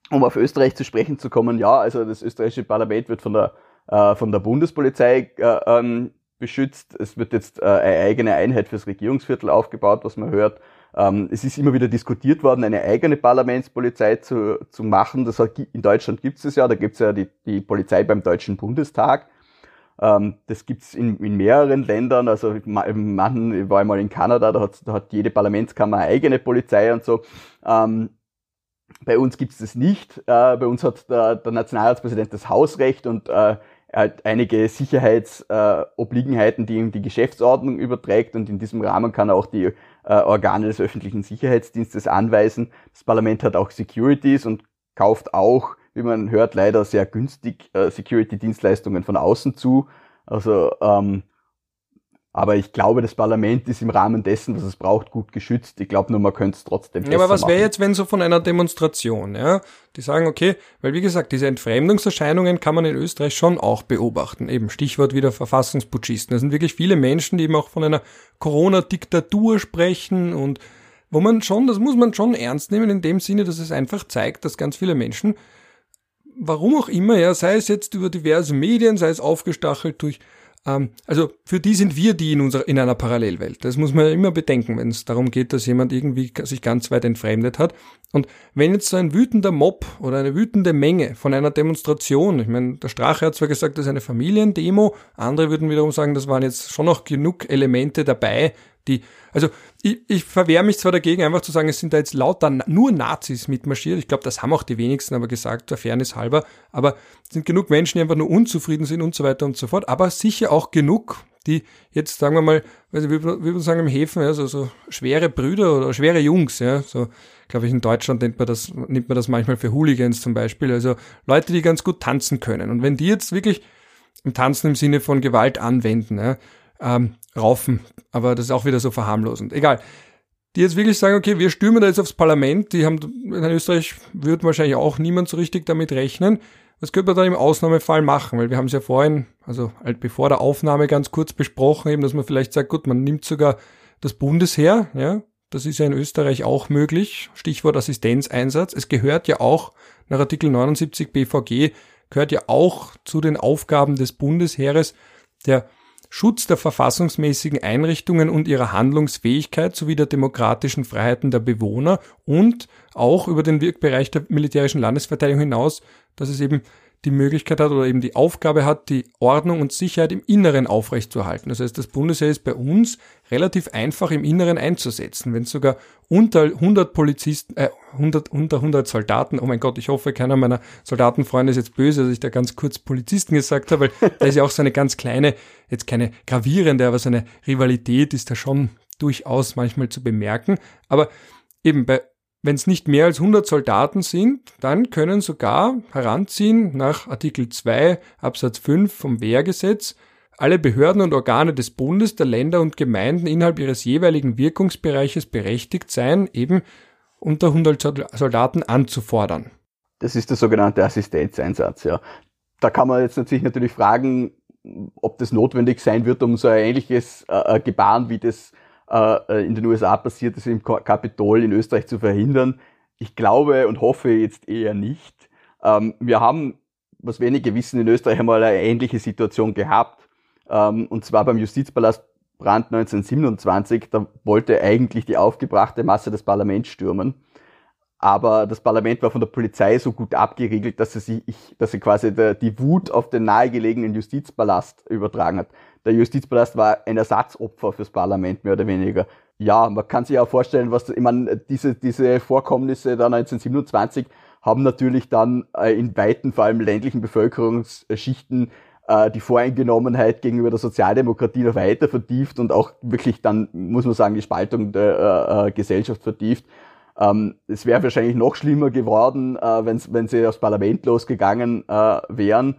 um auf Österreich zu sprechen zu kommen, ja, also das österreichische Parlament wird von der, äh, von der Bundespolizei äh, ähm, beschützt. Es wird jetzt äh, eine eigene Einheit fürs Regierungsviertel aufgebaut, was man hört. Ähm, es ist immer wieder diskutiert worden, eine eigene Parlamentspolizei zu, zu machen. Das hat, in Deutschland gibt es ja, da gibt es ja die, die Polizei beim Deutschen Bundestag. Ähm, das gibt's in, in mehreren Ländern, also manchen, ich war einmal in Kanada, da hat, da hat jede Parlamentskammer eine eigene Polizei und so. Ähm, bei uns gibt's das nicht. Äh, bei uns hat der, der Nationalratspräsident das Hausrecht und äh, hat einige Sicherheitsobliegenheiten, die ihm die Geschäftsordnung überträgt und in diesem Rahmen kann er auch die äh, Organe des öffentlichen Sicherheitsdienstes anweisen. Das Parlament hat auch Securities und kauft auch, wie man hört, leider sehr günstig äh, Security-Dienstleistungen von außen zu. Also ähm, aber ich glaube, das Parlament ist im Rahmen dessen, was es braucht, gut geschützt. Ich glaube nur, man könnte es trotzdem Ja, aber besser was wäre jetzt, wenn so von einer Demonstration, ja, die sagen, okay, weil wie gesagt, diese Entfremdungserscheinungen kann man in Österreich schon auch beobachten. Eben Stichwort wieder Verfassungsputschisten. Das sind wirklich viele Menschen, die eben auch von einer Corona-Diktatur sprechen und wo man schon, das muss man schon ernst nehmen in dem Sinne, dass es einfach zeigt, dass ganz viele Menschen, warum auch immer, ja, sei es jetzt über diverse Medien, sei es aufgestachelt durch also für die sind wir die in unserer in einer Parallelwelt. Das muss man ja immer bedenken, wenn es darum geht, dass jemand irgendwie sich ganz weit entfremdet hat. Und wenn jetzt so ein wütender Mob oder eine wütende Menge von einer Demonstration, ich meine, der Strache hat zwar gesagt, das ist eine Familiendemo, andere würden wiederum sagen, das waren jetzt schon noch genug Elemente dabei, die, also ich, ich verwehre mich zwar dagegen, einfach zu sagen, es sind da jetzt lauter nur Nazis mitmarschiert. Ich glaube, das haben auch die wenigsten aber gesagt, der Fairness halber. Aber es sind genug Menschen, die einfach nur unzufrieden sind und so weiter und so fort. Aber sicher auch genug, die jetzt, sagen wir mal, also wie wir sagen im Häfen, ja, so, so schwere Brüder oder schwere Jungs, ja, so, glaube ich, in Deutschland nennt man das, nimmt man das manchmal für Hooligans zum Beispiel. Also Leute, die ganz gut tanzen können. Und wenn die jetzt wirklich im Tanzen im Sinne von Gewalt anwenden, ja, ähm, raufen, aber das ist auch wieder so verharmlosend. Egal. Die jetzt wirklich sagen, okay, wir stürmen da jetzt aufs Parlament, die haben, in Österreich wird wahrscheinlich auch niemand so richtig damit rechnen. Was könnte man dann im Ausnahmefall machen? Weil wir haben es ja vorhin, also halt bevor der Aufnahme ganz kurz besprochen, eben, dass man vielleicht sagt, gut, man nimmt sogar das Bundesheer, ja, das ist ja in Österreich auch möglich. Stichwort Assistenzeinsatz. Es gehört ja auch nach Artikel 79 BVG, gehört ja auch zu den Aufgaben des Bundesheeres der Schutz der verfassungsmäßigen Einrichtungen und ihrer Handlungsfähigkeit sowie der demokratischen Freiheiten der Bewohner und auch über den Wirkbereich der militärischen Landesverteidigung hinaus, dass es eben die Möglichkeit hat oder eben die Aufgabe hat, die Ordnung und Sicherheit im Inneren aufrechtzuerhalten. Das heißt, das Bundesheer ist bei uns relativ einfach im Inneren einzusetzen. Wenn sogar unter 100 Polizisten, äh, 100, unter 100 Soldaten, oh mein Gott, ich hoffe, keiner meiner Soldatenfreunde ist jetzt böse, dass ich da ganz kurz Polizisten gesagt habe, weil da ist ja auch so eine ganz kleine, jetzt keine gravierende, aber so eine Rivalität ist da schon durchaus manchmal zu bemerken. Aber eben bei wenn es nicht mehr als 100 Soldaten sind, dann können sogar heranziehen nach Artikel 2 Absatz 5 vom Wehrgesetz alle Behörden und Organe des Bundes, der Länder und Gemeinden innerhalb ihres jeweiligen Wirkungsbereiches berechtigt sein, eben unter 100 Soldaten anzufordern. Das ist der sogenannte Assistenzeinsatz, ja. Da kann man jetzt natürlich natürlich fragen, ob das notwendig sein wird, um so ein ähnliches äh, Gebaren wie das äh, in den USA passiert ist, im Kapitol in Österreich zu verhindern. Ich glaube und hoffe jetzt eher nicht. Ähm, wir haben, was wenige wissen, in Österreich einmal eine ähnliche Situation gehabt. Ähm, und zwar beim Justizpalast Brand 1927. Da wollte eigentlich die aufgebrachte Masse das Parlament stürmen. aber das Parlament war von der Polizei so gut abgeriegelt, dass sie sich, dass sie quasi die Wut auf den nahegelegenen Justizpalast übertragen hat. Der Justizpalast war ein Ersatzopfer fürs Parlament, mehr oder weniger. Ja, man kann sich auch vorstellen, was, ich meine, diese, diese Vorkommnisse da 1927 haben natürlich dann äh, in weiten, vor allem ländlichen Bevölkerungsschichten äh, die Voreingenommenheit gegenüber der Sozialdemokratie noch weiter vertieft und auch wirklich dann, muss man sagen, die Spaltung der äh, Gesellschaft vertieft. Ähm, es wäre wahrscheinlich noch schlimmer geworden, wenn sie aufs Parlament losgegangen wären.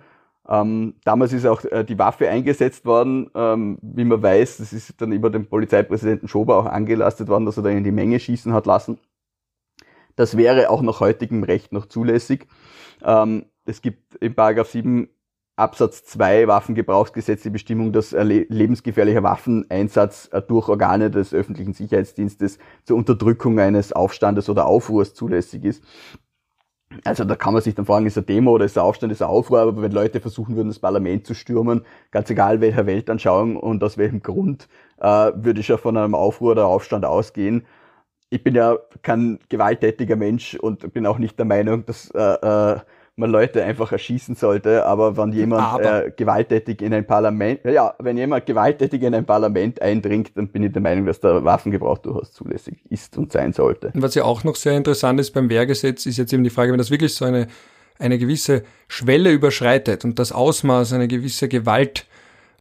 Ähm, damals ist auch äh, die Waffe eingesetzt worden, ähm, wie man weiß, das ist dann über den Polizeipräsidenten Schober auch angelastet worden, dass er da in die Menge schießen hat lassen. Das wäre auch nach heutigem Recht noch zulässig. Ähm, es gibt im Paragraph 7 Absatz 2 Waffengebrauchsgesetz die Bestimmung, dass lebensgefährlicher Waffeneinsatz äh, durch Organe des öffentlichen Sicherheitsdienstes zur Unterdrückung eines Aufstandes oder Aufruhrs zulässig ist. Also da kann man sich dann fragen, ist eine Demo oder ist ein Aufstand, ist ein Aufruhr, aber wenn Leute versuchen würden, das Parlament zu stürmen, ganz egal welcher Weltanschauung und aus welchem Grund, äh, würde ich ja von einem Aufruhr oder Aufstand ausgehen. Ich bin ja kein gewalttätiger Mensch und bin auch nicht der Meinung, dass äh, äh, man Leute einfach erschießen sollte, aber wenn jemand äh, gewalttätig in ein Parlament, ja, wenn jemand gewalttätig in ein Parlament eindringt, dann bin ich der Meinung, dass der Waffengebrauch durchaus zulässig ist und sein sollte. Und was ja auch noch sehr interessant ist beim Wehrgesetz, ist jetzt eben die Frage, wenn das wirklich so eine, eine gewisse Schwelle überschreitet und das Ausmaß eine gewisse Gewalt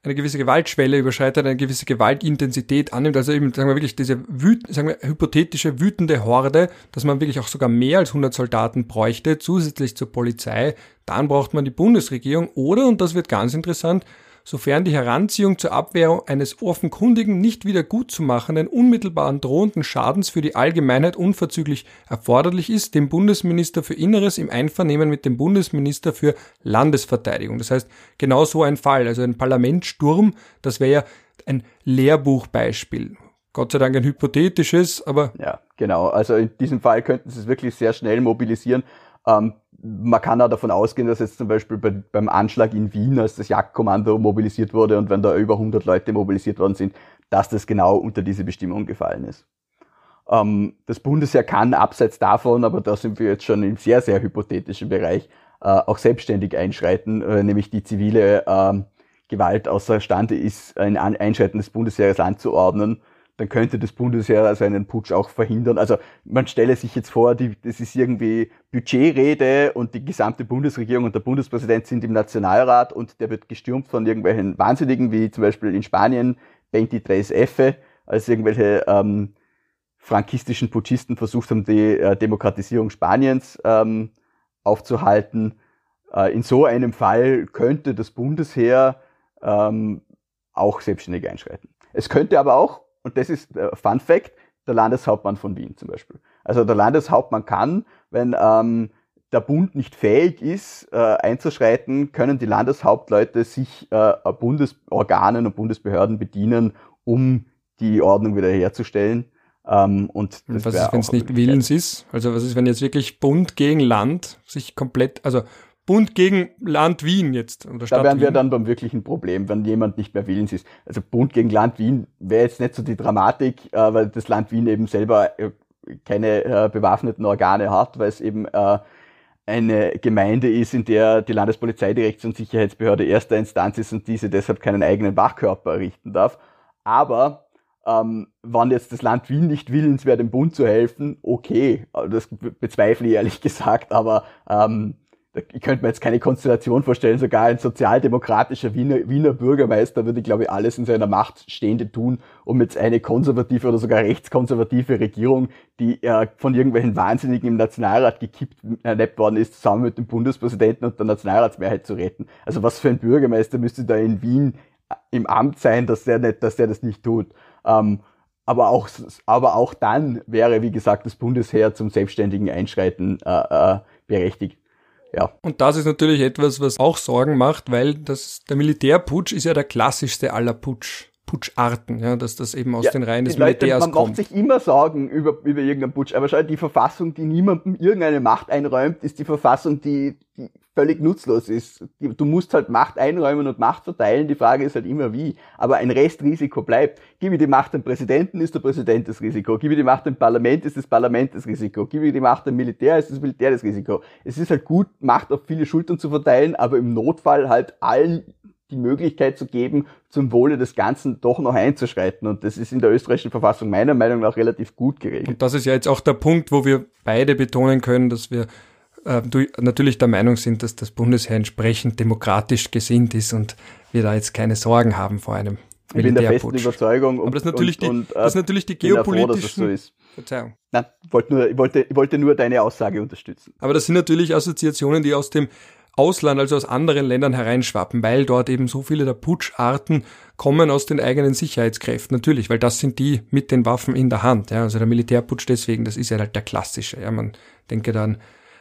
eine gewisse Gewaltschwelle überschreitet, eine gewisse Gewaltintensität annimmt, also eben, sagen wir wirklich, diese wüt sagen wir, hypothetische, wütende Horde, dass man wirklich auch sogar mehr als 100 Soldaten bräuchte, zusätzlich zur Polizei, dann braucht man die Bundesregierung. Oder, und das wird ganz interessant, sofern die Heranziehung zur Abwehr eines offenkundigen, nicht wieder gut zu machenden, unmittelbaren drohenden Schadens für die Allgemeinheit unverzüglich erforderlich ist, dem Bundesminister für Inneres im Einvernehmen mit dem Bundesminister für Landesverteidigung. Das heißt, genau so ein Fall, also ein Parlamentssturm, das wäre ja ein Lehrbuchbeispiel. Gott sei Dank ein hypothetisches, aber. Ja, genau. Also in diesem Fall könnten sie es wirklich sehr schnell mobilisieren. Ähm, man kann auch davon ausgehen, dass jetzt zum Beispiel bei, beim Anschlag in Wien, als das Jagdkommando mobilisiert wurde und wenn da über 100 Leute mobilisiert worden sind, dass das genau unter diese Bestimmung gefallen ist. Ähm, das Bundesheer kann abseits davon, aber da sind wir jetzt schon im sehr, sehr hypothetischen Bereich, äh, auch selbstständig einschreiten, äh, nämlich die zivile äh, Gewalt außerstande ist, ein Einschreiten des Bundesheeres anzuordnen dann könnte das Bundesheer also einen Putsch auch verhindern. Also man stelle sich jetzt vor, die, das ist irgendwie Budgetrede und die gesamte Bundesregierung und der Bundespräsident sind im Nationalrat und der wird gestürmt von irgendwelchen Wahnsinnigen, wie zum Beispiel in Spanien 23 F, als irgendwelche ähm, frankistischen Putschisten versucht haben, die äh, Demokratisierung Spaniens ähm, aufzuhalten. Äh, in so einem Fall könnte das Bundesheer ähm, auch selbstständig einschreiten. Es könnte aber auch und das ist äh, Fun Fact, der Landeshauptmann von Wien zum Beispiel. Also der Landeshauptmann kann, wenn ähm, der Bund nicht fähig ist, äh, einzuschreiten, können die Landeshauptleute sich äh, Bundesorganen und Bundesbehörden bedienen, um die Ordnung wiederherzustellen. Ähm, und das was ist, wenn es nicht willens ist? Also was ist, wenn jetzt wirklich Bund gegen Land sich komplett, also Bund gegen Land Wien jetzt. Oder Stadt da wären wir dann beim wirklichen Problem, wenn jemand nicht mehr willens ist. Also Bund gegen Land Wien wäre jetzt nicht so die Dramatik, äh, weil das Land Wien eben selber äh, keine äh, bewaffneten Organe hat, weil es eben äh, eine Gemeinde ist, in der die Landespolizeidirektion Sicherheitsbehörde erster Instanz ist und diese deshalb keinen eigenen Wachkörper errichten darf. Aber ähm, wann jetzt das Land Wien nicht willens wäre, dem Bund zu helfen, okay, das bezweifle ich ehrlich gesagt, aber ähm, ich könnte mir jetzt keine Konstellation vorstellen, sogar ein sozialdemokratischer Wiener, Wiener Bürgermeister würde, glaube ich, alles in seiner Macht Stehende tun, um jetzt eine konservative oder sogar rechtskonservative Regierung, die äh, von irgendwelchen Wahnsinnigen im Nationalrat gekippt erlebt worden ist, zusammen mit dem Bundespräsidenten und der Nationalratsmehrheit zu retten. Also was für ein Bürgermeister müsste da in Wien äh, im Amt sein, dass der nicht, dass der das nicht tut. Ähm, aber auch, aber auch dann wäre, wie gesagt, das Bundesheer zum selbstständigen Einschreiten äh, äh, berechtigt. Ja. Und das ist natürlich etwas, was auch Sorgen macht, weil das, der Militärputsch ist ja der klassischste aller Putsch. Putscharten, ja, dass das eben aus ja, den Reihen des Leute, Militärs man kommt. Man macht sich immer Sorgen über, über irgendeinen Putsch, aber schau, die Verfassung, die niemandem irgendeine Macht einräumt, ist die Verfassung, die, die völlig nutzlos ist. Du musst halt Macht einräumen und Macht verteilen. Die Frage ist halt immer wie. Aber ein Restrisiko bleibt. Gib mir die Macht dem Präsidenten, ist der Präsident das Risiko. Gib mir die Macht dem Parlament, ist das Parlament das Risiko. Gib mir die Macht dem Militär, ist das Militär das Risiko. Es ist halt gut, Macht auf viele Schultern zu verteilen, aber im Notfall halt allen die Möglichkeit zu geben, zum Wohle des Ganzen doch noch einzuschreiten. Und das ist in der österreichischen Verfassung meiner Meinung nach relativ gut geregelt. Und das ist ja jetzt auch der Punkt, wo wir beide betonen können, dass wir äh, natürlich der Meinung sind, dass das Bundesheer entsprechend demokratisch gesinnt ist und wir da jetzt keine Sorgen haben vor einem ich bin der festen Überzeugung. Und, Aber das ist natürlich, und, die, und, äh, das ist natürlich die geopolitischen... Froh, so Verzeihung. Nein, wollte nur, ich, wollte, ich wollte nur deine Aussage unterstützen. Aber das sind natürlich Assoziationen, die aus dem Ausland, also aus anderen Ländern hereinschwappen, weil dort eben so viele der Putscharten kommen aus den eigenen Sicherheitskräften. Natürlich, weil das sind die mit den Waffen in der Hand. Ja, also der Militärputsch deswegen, das ist ja halt der klassische. Ja, man denke dann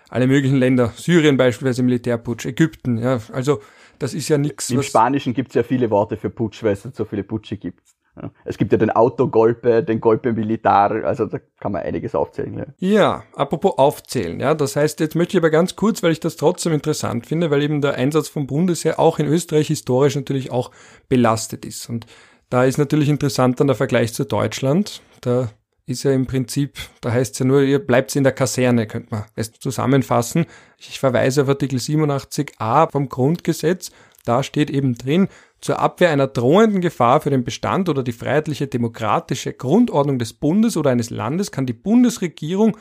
alle möglichen Länder, Syrien beispielsweise Militärputsch, Ägypten, ja, also das ist ja nichts. Im Spanischen gibt es ja viele Worte für Putsch, weil es so viele Putsche gibt. Ja. Es gibt ja den Autogolpe, den Golpe Militar, also da kann man einiges aufzählen. Ja. ja, apropos aufzählen, ja, das heißt, jetzt möchte ich aber ganz kurz, weil ich das trotzdem interessant finde, weil eben der Einsatz vom Bundesheer auch in Österreich historisch natürlich auch belastet ist. Und da ist natürlich interessant dann der Vergleich zu Deutschland. Da ist ja im Prinzip, da heißt es ja nur, ihr bleibt in der Kaserne, könnte man es zusammenfassen. Ich verweise auf Artikel 87a vom Grundgesetz. Da steht eben drin, zur Abwehr einer drohenden Gefahr für den Bestand oder die freiheitliche demokratische Grundordnung des Bundes oder eines Landes kann die Bundesregierung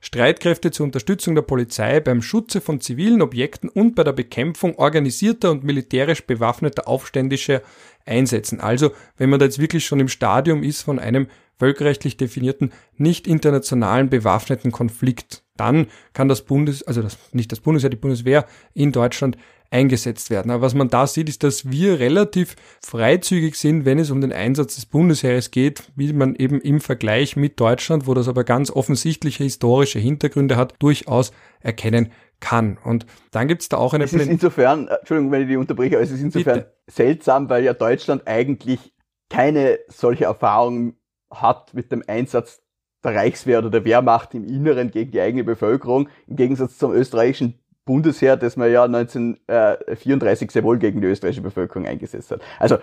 Streitkräfte zur Unterstützung der Polizei beim Schutze von zivilen Objekten und bei der Bekämpfung organisierter und militärisch bewaffneter Aufständischer einsetzen. Also, wenn man da jetzt wirklich schon im Stadium ist von einem völkerrechtlich definierten, nicht internationalen bewaffneten Konflikt, dann kann das Bundes, also das, nicht das Bundesheer, die Bundeswehr in Deutschland eingesetzt werden. Aber was man da sieht, ist, dass wir relativ freizügig sind, wenn es um den Einsatz des Bundesheeres geht, wie man eben im Vergleich mit Deutschland, wo das aber ganz offensichtliche historische Hintergründe hat, durchaus erkennen kann. Und dann gibt's da auch eine... Es ist insofern, äh, Entschuldigung, wenn ich die unterbreche, aber es ist insofern Bitte. seltsam, weil ja Deutschland eigentlich keine solche Erfahrung hat mit dem Einsatz der Reichswehr oder der Wehrmacht im Inneren gegen die eigene Bevölkerung, im Gegensatz zum österreichischen Bundesheer, das man ja 1934 sehr wohl gegen die österreichische Bevölkerung eingesetzt hat. Also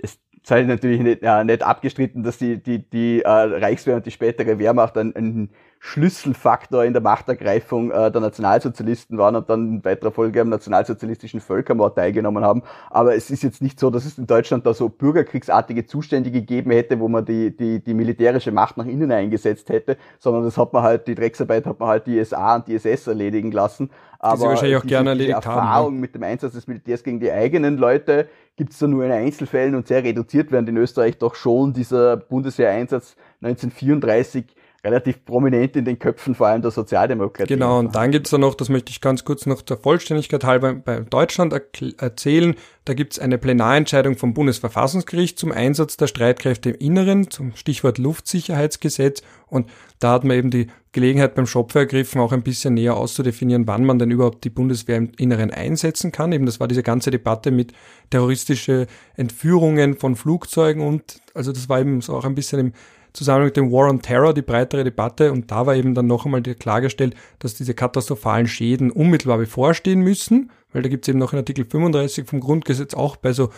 es sei natürlich nicht, ja, nicht abgestritten, dass die, die, die äh, Reichswehr und die spätere Wehrmacht ein, ein Schlüsselfaktor in der Machtergreifung äh, der Nationalsozialisten waren und dann in weiterer Folge am nationalsozialistischen Völkermord teilgenommen haben. Aber es ist jetzt nicht so, dass es in Deutschland da so bürgerkriegsartige Zustände gegeben hätte, wo man die, die, die militärische Macht nach innen eingesetzt hätte, sondern das hat man halt, die Drecksarbeit hat man halt die SA und die SS erledigen lassen. Aber die wahrscheinlich auch gerne erledigt Erfahrung haben, ne? mit dem Einsatz des Militärs gegen die eigenen Leute gibt es da nur in Einzelfällen und sehr reduziert, während in Österreich doch schon dieser Bundeswehreinsatz 1934 relativ prominent in den Köpfen vor allem der Sozialdemokratie. Genau, und dann gibt's da noch, das möchte ich ganz kurz noch zur Vollständigkeit halber bei Deutschland erzählen, da gibt's eine Plenarentscheidung vom Bundesverfassungsgericht zum Einsatz der Streitkräfte im Inneren, zum Stichwort Luftsicherheitsgesetz und da hat man eben die Gelegenheit beim Schopfer ergriffen, auch ein bisschen näher auszudefinieren, wann man denn überhaupt die Bundeswehr im Inneren einsetzen kann. Eben das war diese ganze Debatte mit terroristische Entführungen von Flugzeugen und also das war eben so auch ein bisschen im zusammen mit dem War on Terror die breitere Debatte und da war eben dann noch einmal klargestellt, dass diese katastrophalen Schäden unmittelbar bevorstehen müssen, weil da gibt es eben noch in Artikel 35 vom Grundgesetz auch bei so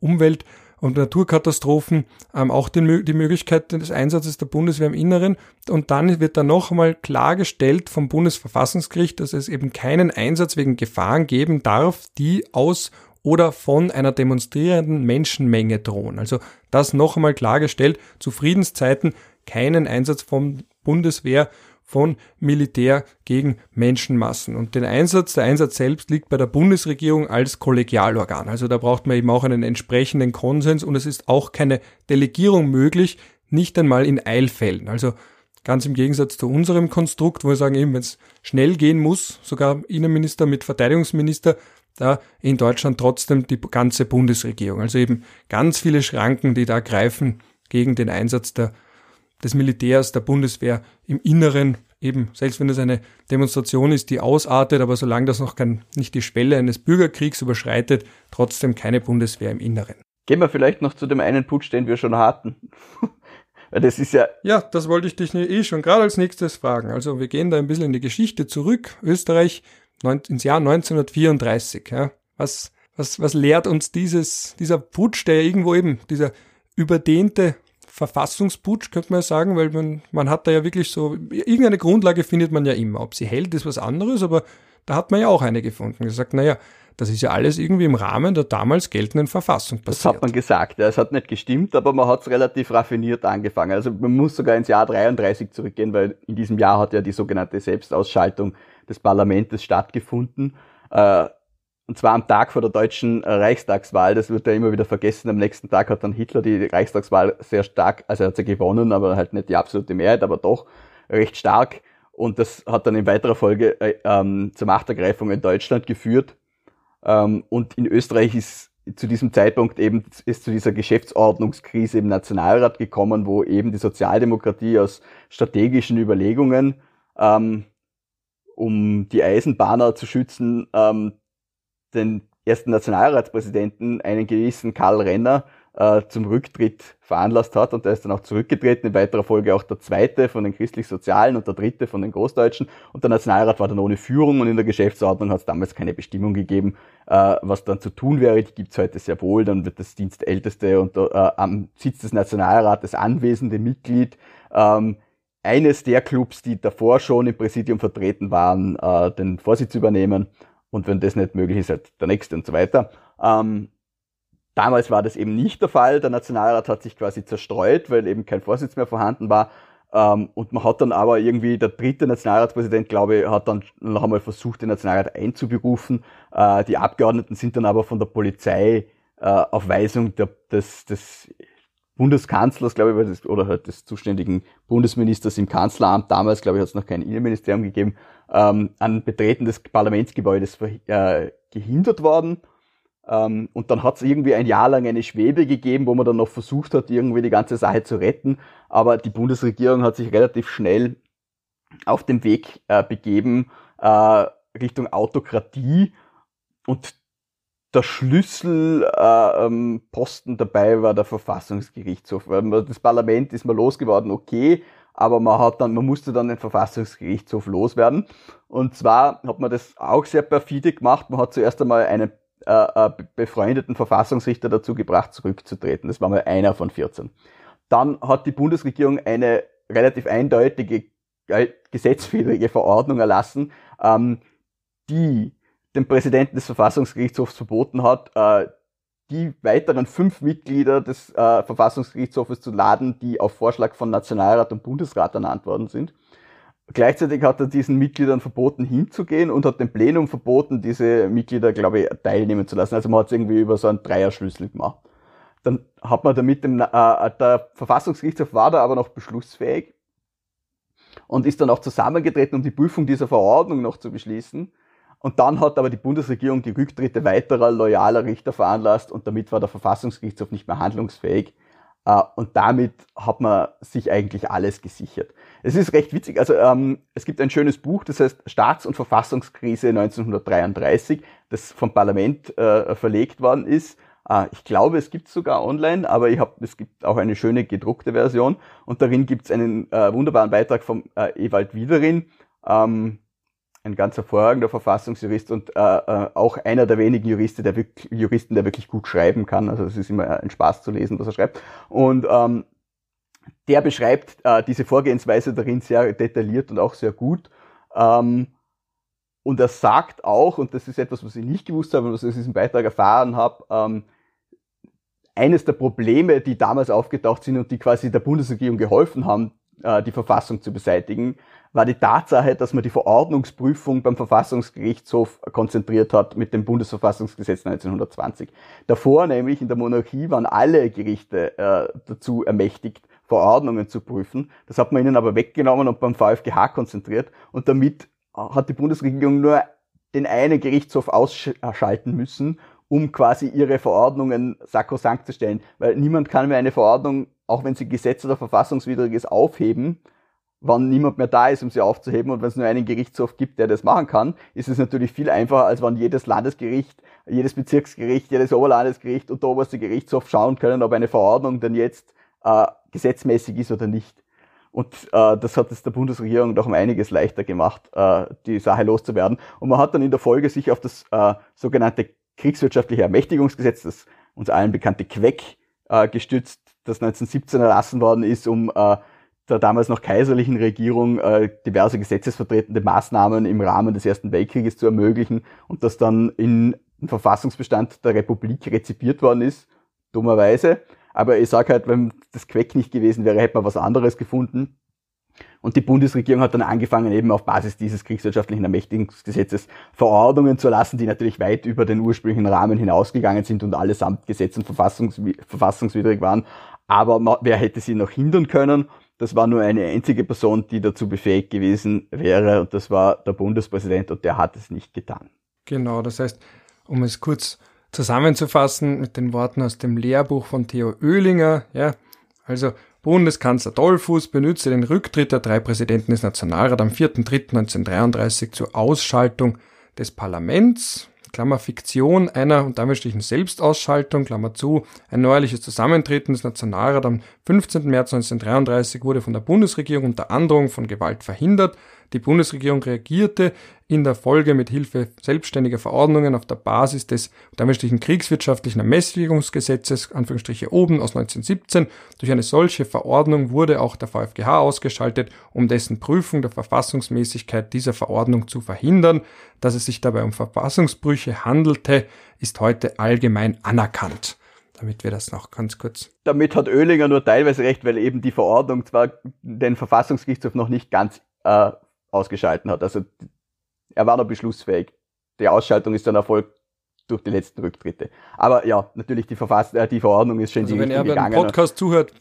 Umwelt- und Naturkatastrophen ähm, auch den, die Möglichkeit des Einsatzes der Bundeswehr im Inneren. Und dann wird da noch einmal klargestellt vom Bundesverfassungsgericht, dass es eben keinen Einsatz wegen Gefahren geben darf, die aus oder von einer demonstrierenden Menschenmenge drohen. Also das noch einmal klargestellt, zu Friedenszeiten keinen Einsatz von Bundeswehr von Militär gegen Menschenmassen. Und den Einsatz, der Einsatz selbst liegt bei der Bundesregierung als Kollegialorgan. Also da braucht man eben auch einen entsprechenden Konsens und es ist auch keine Delegierung möglich, nicht einmal in Eilfällen. Also ganz im Gegensatz zu unserem Konstrukt, wo wir sagen, eben wenn es schnell gehen muss, sogar Innenminister mit Verteidigungsminister, da in Deutschland trotzdem die ganze Bundesregierung. Also eben ganz viele Schranken, die da greifen gegen den Einsatz der, des Militärs, der Bundeswehr im Inneren. Eben, selbst wenn es eine Demonstration ist, die ausartet, aber solange das noch kein, nicht die Schwelle eines Bürgerkriegs überschreitet, trotzdem keine Bundeswehr im Inneren. Gehen wir vielleicht noch zu dem einen Putsch, den wir schon hatten. Weil das ist ja. Ja, das wollte ich dich eh schon gerade als nächstes fragen. Also wir gehen da ein bisschen in die Geschichte zurück. Österreich ins Jahr 1934. Ja. Was, was, was lehrt uns dieses, dieser Putsch, der irgendwo eben, dieser überdehnte Verfassungsputsch, könnte man ja sagen, weil man, man hat da ja wirklich so, irgendeine Grundlage findet man ja immer. Ob sie hält, ist was anderes, aber da hat man ja auch eine gefunden. Gesagt, naja, das ist ja alles irgendwie im Rahmen der damals geltenden Verfassung passiert. Das hat man gesagt. Ja, es hat nicht gestimmt, aber man hat es relativ raffiniert angefangen. Also man muss sogar ins Jahr 33 zurückgehen, weil in diesem Jahr hat ja die sogenannte Selbstausschaltung des Parlaments stattgefunden. Äh, und zwar am Tag vor der deutschen Reichstagswahl. Das wird ja immer wieder vergessen. Am nächsten Tag hat dann Hitler die Reichstagswahl sehr stark, also er hat sie gewonnen, aber halt nicht die absolute Mehrheit, aber doch recht stark. Und das hat dann in weiterer Folge äh, ähm, zur Machtergreifung in Deutschland geführt. Ähm, und in Österreich ist zu diesem Zeitpunkt eben ist zu dieser Geschäftsordnungskrise im Nationalrat gekommen, wo eben die Sozialdemokratie aus strategischen Überlegungen, ähm, um die Eisenbahner zu schützen, ähm, den ersten Nationalratspräsidenten, einen gewissen Karl Renner, äh, zum Rücktritt veranlasst hat. Und der ist dann auch zurückgetreten, in weiterer Folge auch der zweite von den christlich-sozialen und der dritte von den Großdeutschen. Und der Nationalrat war dann ohne Führung und in der Geschäftsordnung hat es damals keine Bestimmung gegeben, äh, was dann zu tun wäre, die gibt's heute sehr wohl, dann wird das dienstälteste und äh, am Sitz des Nationalrates anwesende Mitglied ähm, eines der Clubs, die davor schon im Präsidium vertreten waren, äh, den Vorsitz übernehmen und wenn das nicht möglich ist, halt der nächste und so weiter. Ähm, Damals war das eben nicht der Fall. Der Nationalrat hat sich quasi zerstreut, weil eben kein Vorsitz mehr vorhanden war. Ähm, und man hat dann aber irgendwie, der dritte Nationalratspräsident, glaube ich, hat dann noch einmal versucht, den Nationalrat einzuberufen. Äh, die Abgeordneten sind dann aber von der Polizei äh, auf Weisung der, des, des Bundeskanzlers, glaube ich, oder halt des zuständigen Bundesministers im Kanzleramt, damals, glaube ich, hat es noch kein Innenministerium gegeben, ähm, an Betreten des Parlamentsgebäudes äh, gehindert worden. Ähm, und dann hat es irgendwie ein Jahr lang eine Schwebe gegeben, wo man dann noch versucht hat, irgendwie die ganze Sache zu retten. Aber die Bundesregierung hat sich relativ schnell auf den Weg äh, begeben äh, Richtung Autokratie. Und der Schlüsselposten äh, ähm, dabei war der Verfassungsgerichtshof. Das Parlament ist mal losgeworden, okay, aber man hat dann, man musste dann den Verfassungsgerichtshof loswerden. Und zwar hat man das auch sehr perfide gemacht. Man hat zuerst einmal einen äh, äh befreundeten Verfassungsrichter dazu gebracht, zurückzutreten. Das war mal einer von 14. Dann hat die Bundesregierung eine relativ eindeutige äh, gesetzwidrige Verordnung erlassen, ähm, die dem Präsidenten des Verfassungsgerichtshofs verboten hat, äh, die weiteren fünf Mitglieder des äh, Verfassungsgerichtshofes zu laden, die auf Vorschlag von Nationalrat und Bundesrat ernannt worden sind. Gleichzeitig hat er diesen Mitgliedern verboten, hinzugehen und hat dem Plenum verboten, diese Mitglieder, glaube ich, teilnehmen zu lassen. Also man hat es irgendwie über so einen Dreierschlüssel gemacht. Dann hat man damit dem, äh, der Verfassungsgerichtshof war da aber noch beschlussfähig und ist dann auch zusammengetreten, um die Prüfung dieser Verordnung noch zu beschließen. Und dann hat aber die Bundesregierung die Rücktritte weiterer loyaler Richter veranlasst und damit war der Verfassungsgerichtshof nicht mehr handlungsfähig. Uh, und damit hat man sich eigentlich alles gesichert. Es ist recht witzig, also ähm, es gibt ein schönes Buch, das heißt Staats- und Verfassungskrise 1933, das vom Parlament äh, verlegt worden ist. Uh, ich glaube, es gibt es sogar online, aber ich hab, es gibt auch eine schöne gedruckte Version und darin gibt es einen äh, wunderbaren Beitrag vom äh, Ewald Wiederin. Ähm, ein ganz hervorragender Verfassungsjurist und äh, äh, auch einer der wenigen Juristen der, wirklich, Juristen, der wirklich gut schreiben kann. Also es ist immer ein Spaß zu lesen, was er schreibt. Und ähm, der beschreibt äh, diese Vorgehensweise darin sehr detailliert und auch sehr gut. Ähm, und er sagt auch, und das ist etwas, was ich nicht gewusst habe und was ich in diesem Beitrag erfahren habe, ähm, eines der Probleme, die damals aufgetaucht sind und die quasi der Bundesregierung geholfen haben, äh, die Verfassung zu beseitigen, war die Tatsache, dass man die Verordnungsprüfung beim Verfassungsgerichtshof konzentriert hat mit dem Bundesverfassungsgesetz 1920. Davor nämlich in der Monarchie waren alle Gerichte äh, dazu ermächtigt, Verordnungen zu prüfen. Das hat man ihnen aber weggenommen und beim VfGH konzentriert und damit hat die Bundesregierung nur den einen Gerichtshof ausschalten müssen, um quasi ihre Verordnungen sakrosankt zu stellen. Weil niemand kann mehr eine Verordnung, auch wenn sie Gesetz oder Verfassungswidriges aufheben, wann niemand mehr da ist, um sie aufzuheben und wenn es nur einen Gerichtshof gibt, der das machen kann, ist es natürlich viel einfacher, als wenn jedes Landesgericht, jedes Bezirksgericht, jedes Oberlandesgericht und der oberste Gerichtshof schauen können, ob eine Verordnung denn jetzt äh, gesetzmäßig ist oder nicht. Und äh, das hat es der Bundesregierung doch um einiges leichter gemacht, äh, die Sache loszuwerden. Und man hat dann in der Folge sich auf das äh, sogenannte kriegswirtschaftliche Ermächtigungsgesetz, das uns allen bekannte Queck, äh, gestützt, das 1917 erlassen worden ist, um äh, der damals noch kaiserlichen Regierung äh, diverse gesetzesvertretende Maßnahmen im Rahmen des Ersten Weltkrieges zu ermöglichen und das dann in den Verfassungsbestand der Republik rezipiert worden ist, dummerweise. Aber ich sage halt, wenn das Queck nicht gewesen wäre, hätte man was anderes gefunden. Und die Bundesregierung hat dann angefangen, eben auf Basis dieses kriegswirtschaftlichen Ermächtigungsgesetzes Verordnungen zu lassen, die natürlich weit über den ursprünglichen Rahmen hinausgegangen sind und allesamt Gesetz- und verfassungs verfassungswidrig waren. Aber wer hätte sie noch hindern können? Das war nur eine einzige Person, die dazu befähigt gewesen wäre, und das war der Bundespräsident, und der hat es nicht getan. Genau, das heißt, um es kurz zusammenzufassen mit den Worten aus dem Lehrbuch von Theo Oehlinger, ja, also Bundeskanzler Dollfuß benützte den Rücktritt der drei Präsidenten des Nationalrats am 4.3.1933 zur Ausschaltung des Parlaments, Klammer Fiktion einer und damit Strichen Selbstausschaltung, Klammer zu, ein neuerliches Zusammentreten des Nationalrats am 15. März 1933 wurde von der Bundesregierung unter Androhung von Gewalt verhindert. Die Bundesregierung reagierte in der Folge mit Hilfe selbstständiger Verordnungen auf der Basis des Anführungsstrichen kriegswirtschaftlichen Ermächtigungsgesetzes Anführungsstriche oben aus 1917. Durch eine solche Verordnung wurde auch der VfGH ausgeschaltet, um dessen Prüfung der Verfassungsmäßigkeit dieser Verordnung zu verhindern. Dass es sich dabei um Verfassungsbrüche handelte, ist heute allgemein anerkannt damit wir das noch ganz kurz. Damit hat Oehlinger nur teilweise recht, weil eben die Verordnung zwar den Verfassungsgerichtshof noch nicht ganz äh, ausgeschalten hat. Also er war noch beschlussfähig. Die Ausschaltung ist dann erfolgt durch die letzten Rücktritte. Aber ja, natürlich die, Verfass äh, die Verordnung ist schon also die wenn er beim Podcast zuhört,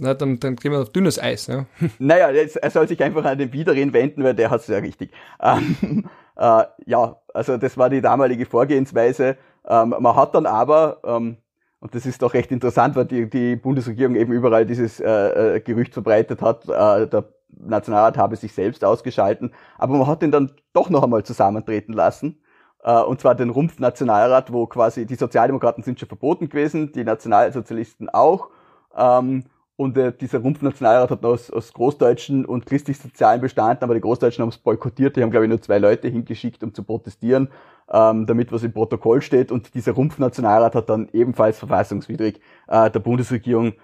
na, dann, dann gehen wir auf dünnes Eis. Ja? Naja, er soll sich einfach an den Widerreden wenden, weil der hat es ja richtig. Ähm, äh, ja, also das war die damalige Vorgehensweise. Ähm, man hat dann aber, ähm, und das ist doch recht interessant, weil die, die Bundesregierung eben überall dieses äh, äh Gerücht verbreitet hat, äh, der Nationalrat habe sich selbst ausgeschalten, aber man hat ihn dann doch noch einmal zusammentreten lassen. Äh, und zwar den Rumpfnationalrat, wo quasi die Sozialdemokraten sind schon verboten gewesen, die Nationalsozialisten auch. Ähm, und äh, dieser Rumpfnationalrat hat aus, aus Großdeutschen und christlich-sozialen bestanden, aber die Großdeutschen haben es boykottiert. Die haben, glaube ich, nur zwei Leute hingeschickt, um zu protestieren, ähm, damit was im Protokoll steht. Und dieser Rumpfnationalrat hat dann ebenfalls verfassungswidrig äh, der Bundesregierung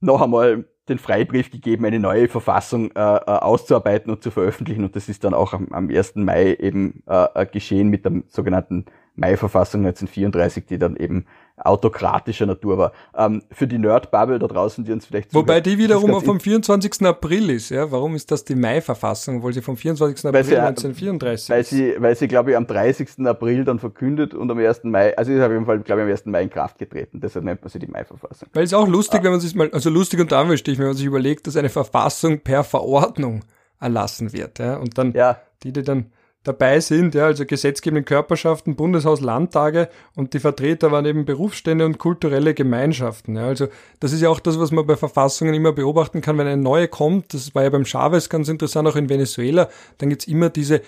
noch einmal den Freibrief gegeben, eine neue Verfassung äh, äh, auszuarbeiten und zu veröffentlichen. Und das ist dann auch am, am 1. Mai eben äh, äh, geschehen mit der sogenannten Mai-Verfassung 1934, die dann eben autokratischer Natur war. Ähm, für die Nerd-Bubble da draußen, die uns vielleicht Wobei die wiederum vom 24. April ist, ja. Warum ist das die Mai-Verfassung, obwohl sie vom 24. April sie, 1934 weil sie, weil sie, glaube ich, am 30. April dann verkündet und am 1. Mai, also ist auf jeden Fall, glaube ich, am 1. Mai in Kraft getreten. Deshalb nennt man sie die Mai-Verfassung. Weil es auch lustig, ah. wenn man sich mal, also lustig und Anwendstich, wenn man sich überlegt, dass eine Verfassung per Verordnung erlassen wird, ja. Und dann, ja. die, die dann dabei sind, ja, also gesetzgebende Körperschaften, Bundeshaus, Landtage und die Vertreter waren eben Berufsstände und kulturelle Gemeinschaften. Ja. Also das ist ja auch das, was man bei Verfassungen immer beobachten kann, wenn eine neue kommt, das war ja beim Chavez ganz interessant, auch in Venezuela, dann gibt's immer diese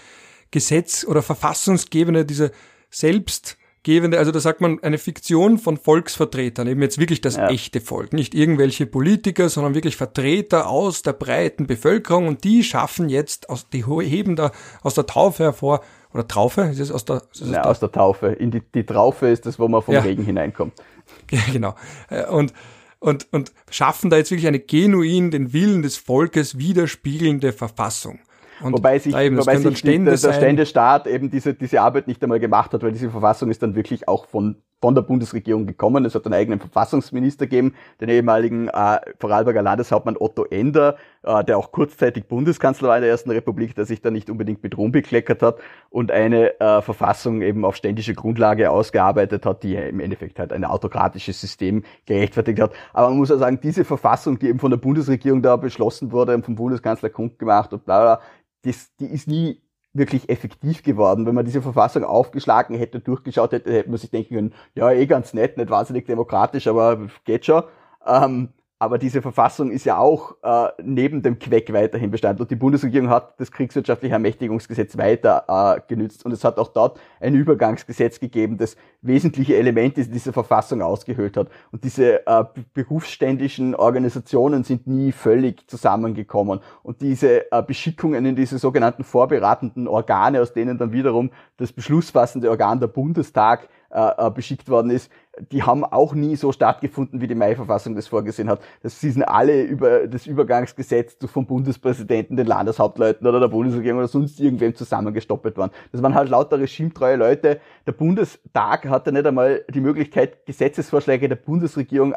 Gesetz- oder Verfassungsgebende, diese selbst gebende, also da sagt man eine Fiktion von Volksvertretern, eben jetzt wirklich das ja. echte Volk, nicht irgendwelche Politiker, sondern wirklich Vertreter aus der breiten Bevölkerung und die schaffen jetzt, aus, die heben da aus der Taufe hervor, oder Traufe, ist es aus der, ist ja, aus der Taufe. In die, die Traufe ist das, wo man vom ja. Regen hineinkommt. Ja, genau. Äh, und, und, und schaffen da jetzt wirklich eine genuin den Willen des Volkes widerspiegelnde Verfassung. Und wobei sich, eben, wobei sich Stände der, der Ständestaat eben diese, diese Arbeit nicht einmal gemacht hat, weil diese Verfassung ist dann wirklich auch von, von der Bundesregierung gekommen. Es hat einen eigenen Verfassungsminister gegeben, den ehemaligen äh, Vorarlberger Landeshauptmann Otto Ender, äh, der auch kurzzeitig Bundeskanzler war in der Ersten Republik, der sich da nicht unbedingt mit Ruhm bekleckert hat und eine äh, Verfassung eben auf ständische Grundlage ausgearbeitet hat, die im Endeffekt halt ein autokratisches System gerechtfertigt hat. Aber man muss ja sagen, diese Verfassung, die eben von der Bundesregierung da beschlossen wurde und vom Bundeskanzler kundgemacht und bla bla, das, die ist nie wirklich effektiv geworden. Wenn man diese Verfassung aufgeschlagen hätte, durchgeschaut hätte, hätte man sich denken können, ja, eh ganz nett, nicht wahnsinnig demokratisch, aber geht schon. Ähm, aber diese Verfassung ist ja auch äh, neben dem Queck weiterhin Bestand. Und die Bundesregierung hat das kriegswirtschaftliche Ermächtigungsgesetz weiter äh, genützt. Und es hat auch dort ein Übergangsgesetz gegeben, das wesentliche Elemente dieser Verfassung ausgehöhlt hat. Und diese äh, berufsständischen Organisationen sind nie völlig zusammengekommen. Und diese äh, Beschickungen in diese sogenannten vorberatenden Organe, aus denen dann wiederum das beschlussfassende Organ der Bundestag äh, äh, beschickt worden ist, die haben auch nie so stattgefunden, wie die Mai-Verfassung das vorgesehen hat. Das sind alle über das Übergangsgesetz vom Bundespräsidenten, den Landeshauptleuten oder der Bundesregierung oder sonst irgendwem zusammengestoppelt worden. Das waren halt lauter regimetreue Leute. Der Bundestag hatte nicht einmal die Möglichkeit, Gesetzesvorschläge der Bundesregierung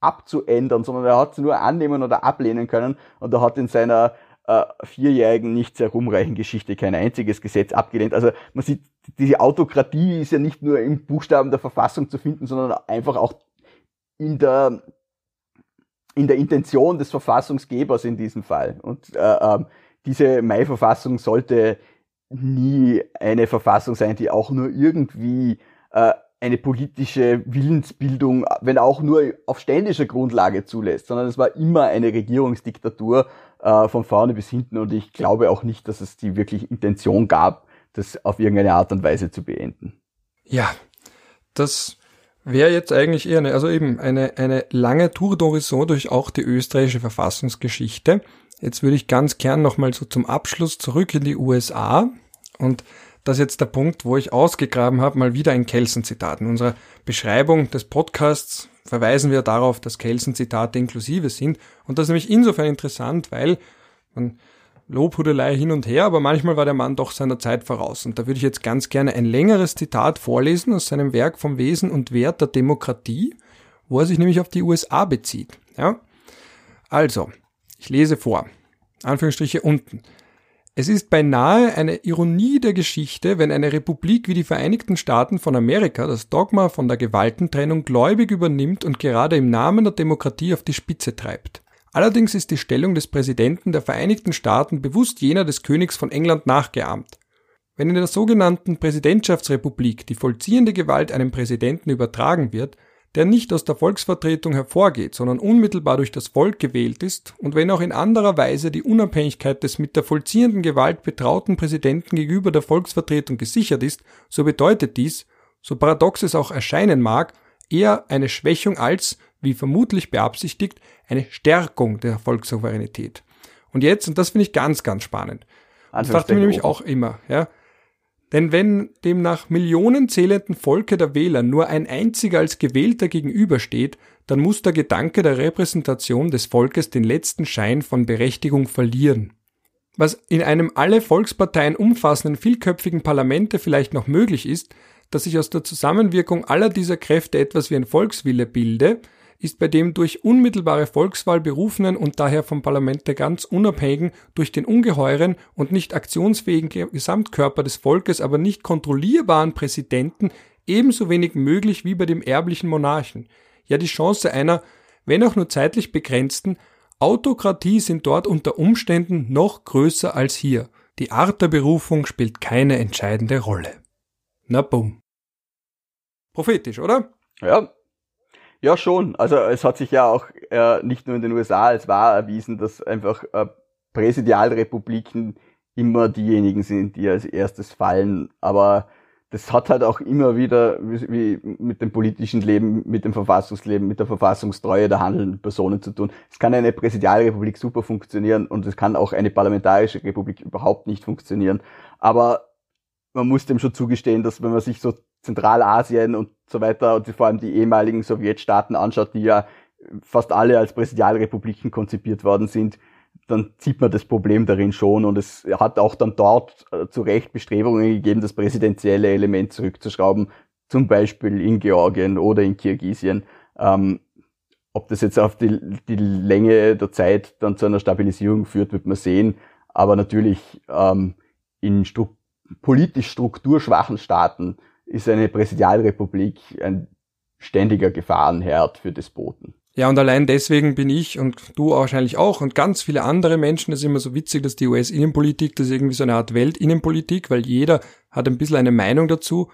abzuändern, sondern er hat sie nur annehmen oder ablehnen können und er hat in seiner äh, vierjährigen, nicht sehr rumreichen Geschichte kein einziges Gesetz abgelehnt. Also man sieht, diese Autokratie ist ja nicht nur im Buchstaben der Verfassung zu finden, sondern einfach auch in der, in der Intention des Verfassungsgebers in diesem Fall. Und äh, äh, diese Mai-Verfassung sollte nie eine Verfassung sein, die auch nur irgendwie äh, eine politische Willensbildung, wenn auch nur auf ständischer Grundlage zulässt, sondern es war immer eine Regierungsdiktatur äh, von vorne bis hinten und ich glaube auch nicht, dass es die wirklich Intention gab, das auf irgendeine Art und Weise zu beenden. Ja, das wäre jetzt eigentlich eher eine, also eben eine, eine lange Tour d'horizon durch auch die österreichische Verfassungsgeschichte. Jetzt würde ich ganz gern nochmal so zum Abschluss zurück in die USA und das ist jetzt der Punkt, wo ich ausgegraben habe, mal wieder ein Kelsen-Zitat. In unserer Beschreibung des Podcasts verweisen wir darauf, dass Kelsen-Zitate inklusive sind. Und das ist nämlich insofern interessant, weil man Lobhudelei hin und her, aber manchmal war der Mann doch seiner Zeit voraus. Und da würde ich jetzt ganz gerne ein längeres Zitat vorlesen aus seinem Werk vom Wesen und Wert der Demokratie, wo er sich nämlich auf die USA bezieht. Ja? Also, ich lese vor. Anführungsstriche unten. Es ist beinahe eine Ironie der Geschichte, wenn eine Republik wie die Vereinigten Staaten von Amerika das Dogma von der Gewaltentrennung gläubig übernimmt und gerade im Namen der Demokratie auf die Spitze treibt. Allerdings ist die Stellung des Präsidenten der Vereinigten Staaten bewusst jener des Königs von England nachgeahmt. Wenn in der sogenannten Präsidentschaftsrepublik die vollziehende Gewalt einem Präsidenten übertragen wird, der nicht aus der Volksvertretung hervorgeht, sondern unmittelbar durch das Volk gewählt ist, und wenn auch in anderer Weise die Unabhängigkeit des mit der vollziehenden Gewalt betrauten Präsidenten gegenüber der Volksvertretung gesichert ist, so bedeutet dies, so paradox es auch erscheinen mag, eher eine Schwächung als, wie vermutlich beabsichtigt, eine Stärkung der Volkssouveränität. Und jetzt, und das finde ich ganz, ganz spannend, das dachte ich mir nämlich auch immer, ja, denn wenn dem nach Millionen zählenden Volke der Wähler nur ein einziger als Gewählter gegenübersteht, dann muss der Gedanke der Repräsentation des Volkes den letzten Schein von Berechtigung verlieren. Was in einem alle Volksparteien umfassenden vielköpfigen Parlamente vielleicht noch möglich ist, dass sich aus der Zusammenwirkung aller dieser Kräfte etwas wie ein Volkswille bilde, ist bei dem durch unmittelbare Volkswahl berufenen und daher vom Parlamente ganz unabhängigen, durch den ungeheuren und nicht aktionsfähigen Gesamtkörper des Volkes aber nicht kontrollierbaren Präsidenten ebenso wenig möglich wie bei dem erblichen Monarchen. Ja, die Chance einer, wenn auch nur zeitlich begrenzten, Autokratie sind dort unter Umständen noch größer als hier. Die Art der Berufung spielt keine entscheidende Rolle. Na bumm. Prophetisch, oder? Ja, ja, schon. Also es hat sich ja auch äh, nicht nur in den USA als wahr erwiesen, dass einfach äh, Präsidialrepubliken immer diejenigen sind, die als erstes fallen. Aber das hat halt auch immer wieder wie, mit dem politischen Leben, mit dem Verfassungsleben, mit der Verfassungstreue der handelnden Personen zu tun. Es kann eine Präsidialrepublik super funktionieren und es kann auch eine parlamentarische Republik überhaupt nicht funktionieren. Aber man muss dem schon zugestehen, dass wenn man sich so Zentralasien und so weiter und vor allem die ehemaligen Sowjetstaaten anschaut, die ja fast alle als Präsidialrepubliken konzipiert worden sind, dann sieht man das Problem darin schon und es hat auch dann dort äh, zu Recht Bestrebungen gegeben, das präsidentielle Element zurückzuschrauben, zum Beispiel in Georgien oder in Kirgisien. Ähm, ob das jetzt auf die, die Länge der Zeit dann zu einer Stabilisierung führt, wird man sehen. Aber natürlich ähm, in stru politisch strukturschwachen Staaten ist eine Präsidialrepublik ein ständiger Gefahrenherd für Despoten. Ja, und allein deswegen bin ich und du wahrscheinlich auch und ganz viele andere Menschen, das ist immer so witzig, dass die US-Innenpolitik, das ist irgendwie so eine Art Weltinnenpolitik, weil jeder hat ein bisschen eine Meinung dazu.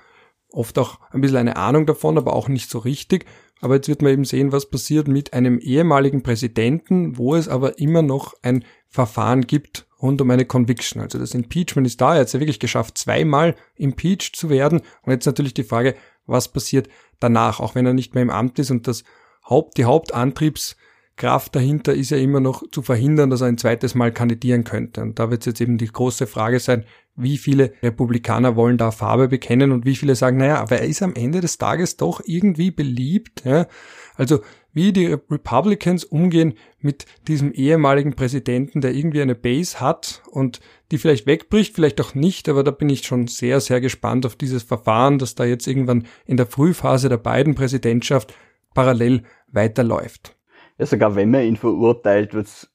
oft auch ein bisschen eine Ahnung davon, aber auch nicht so richtig. Aber jetzt wird man eben sehen, was passiert mit einem ehemaligen Präsidenten, wo es aber immer noch ein Verfahren gibt rund um eine Conviction. Also das Impeachment ist da, er hat es ja wirklich geschafft, zweimal impeached zu werden. Und jetzt natürlich die Frage, was passiert danach, auch wenn er nicht mehr im Amt ist und das Haupt, die Hauptantriebskraft dahinter ist ja immer noch zu verhindern, dass er ein zweites Mal kandidieren könnte. Und da wird jetzt eben die große Frage sein, wie viele Republikaner wollen da Farbe bekennen und wie viele sagen, naja, aber er ist am Ende des Tages doch irgendwie beliebt. Ja? Also wie die Republicans umgehen mit diesem ehemaligen Präsidenten, der irgendwie eine Base hat und die vielleicht wegbricht, vielleicht auch nicht, aber da bin ich schon sehr, sehr gespannt auf dieses Verfahren, das da jetzt irgendwann in der Frühphase der beiden Präsidentschaft parallel weiterläuft. Ja, sogar wenn man ihn verurteilt, wird es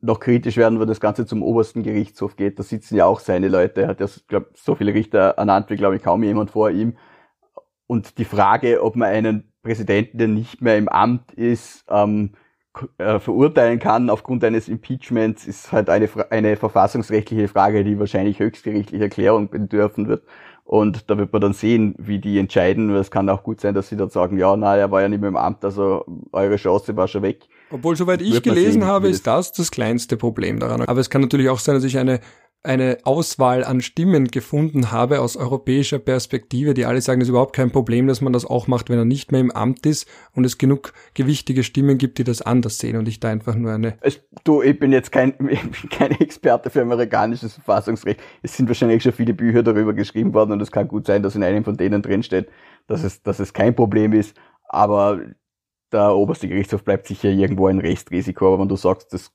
noch kritisch werden, wenn das Ganze zum obersten Gerichtshof geht. Da sitzen ja auch seine Leute. Er hat ja, glaub, so viele Richter ernannt wie, glaube ich, kaum jemand vor ihm. Und die Frage, ob man einen Präsidenten, der nicht mehr im Amt ist, ähm, äh, verurteilen kann aufgrund eines Impeachments, ist halt eine, eine verfassungsrechtliche Frage, die wahrscheinlich höchstgerichtliche Erklärung bedürfen wird. Und da wird man dann sehen, wie die entscheiden. Es kann auch gut sein, dass sie dann sagen, ja, na, er war ja nicht mehr im Amt, also eure Chance war schon weg. Obwohl, soweit ich gelesen sehen, habe, ist das das kleinste Problem daran. Aber es kann natürlich auch sein, dass ich eine eine Auswahl an Stimmen gefunden habe aus europäischer Perspektive, die alle sagen, es ist überhaupt kein Problem, dass man das auch macht, wenn er nicht mehr im Amt ist und es genug gewichtige Stimmen gibt, die das anders sehen und ich da einfach nur eine. Es, du, ich bin jetzt kein, kein Experte für amerikanisches Verfassungsrecht. Es sind wahrscheinlich schon viele Bücher darüber geschrieben worden und es kann gut sein, dass in einem von denen drinsteht, dass es, dass es kein Problem ist, aber der oberste Gerichtshof bleibt sicher irgendwo ein Restrisiko, aber wenn du sagst, es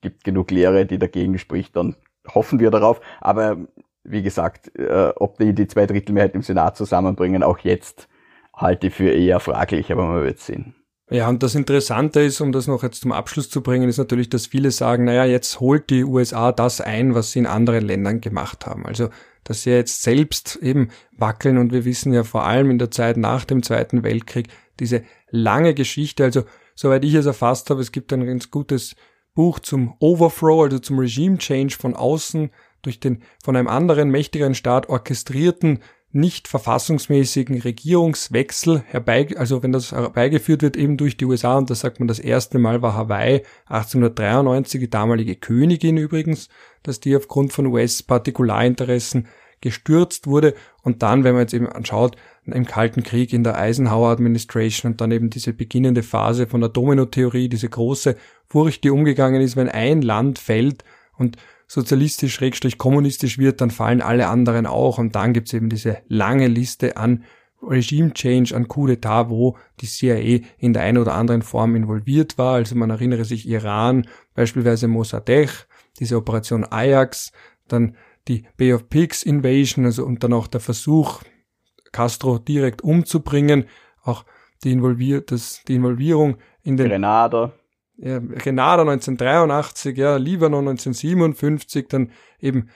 gibt genug Lehre, die dagegen spricht, dann hoffen wir darauf. Aber wie gesagt, äh, ob die die zwei Drittel Mehrheit im Senat zusammenbringen, auch jetzt halte ich für eher fraglich, aber man wird sehen. Ja, und das Interessante ist, um das noch jetzt zum Abschluss zu bringen, ist natürlich, dass viele sagen, naja, jetzt holt die USA das ein, was sie in anderen Ländern gemacht haben. Also, dass sie jetzt selbst eben wackeln und wir wissen ja vor allem in der Zeit nach dem Zweiten Weltkrieg diese lange Geschichte, also soweit ich es erfasst habe, es gibt ein ganz gutes Buch zum Overthrow, also zum Regime Change von außen durch den von einem anderen mächtigeren Staat orchestrierten nicht verfassungsmäßigen Regierungswechsel herbei, also wenn das herbeigeführt wird eben durch die USA und da sagt man das erste Mal war Hawaii 1893 die damalige Königin übrigens, dass die aufgrund von US-Partikularinteressen gestürzt wurde und dann, wenn man jetzt eben anschaut, im Kalten Krieg in der Eisenhower Administration und dann eben diese beginnende Phase von der Domino-Theorie, diese große Furcht, die umgegangen ist, wenn ein Land fällt und sozialistisch, schrägstrich kommunistisch wird, dann fallen alle anderen auch und dann gibt's eben diese lange Liste an Regime Change, an Coup d'etat, wo die CIA in der einen oder anderen Form involviert war. Also man erinnere sich Iran, beispielsweise Mossadegh, diese Operation Ajax, dann die Bay of Pigs Invasion, also und dann auch der Versuch, Castro direkt umzubringen, auch die, Involvier das, die Involvierung in den Grenada. Ja, Grenada 1983, ja, Libanon 1957, dann eben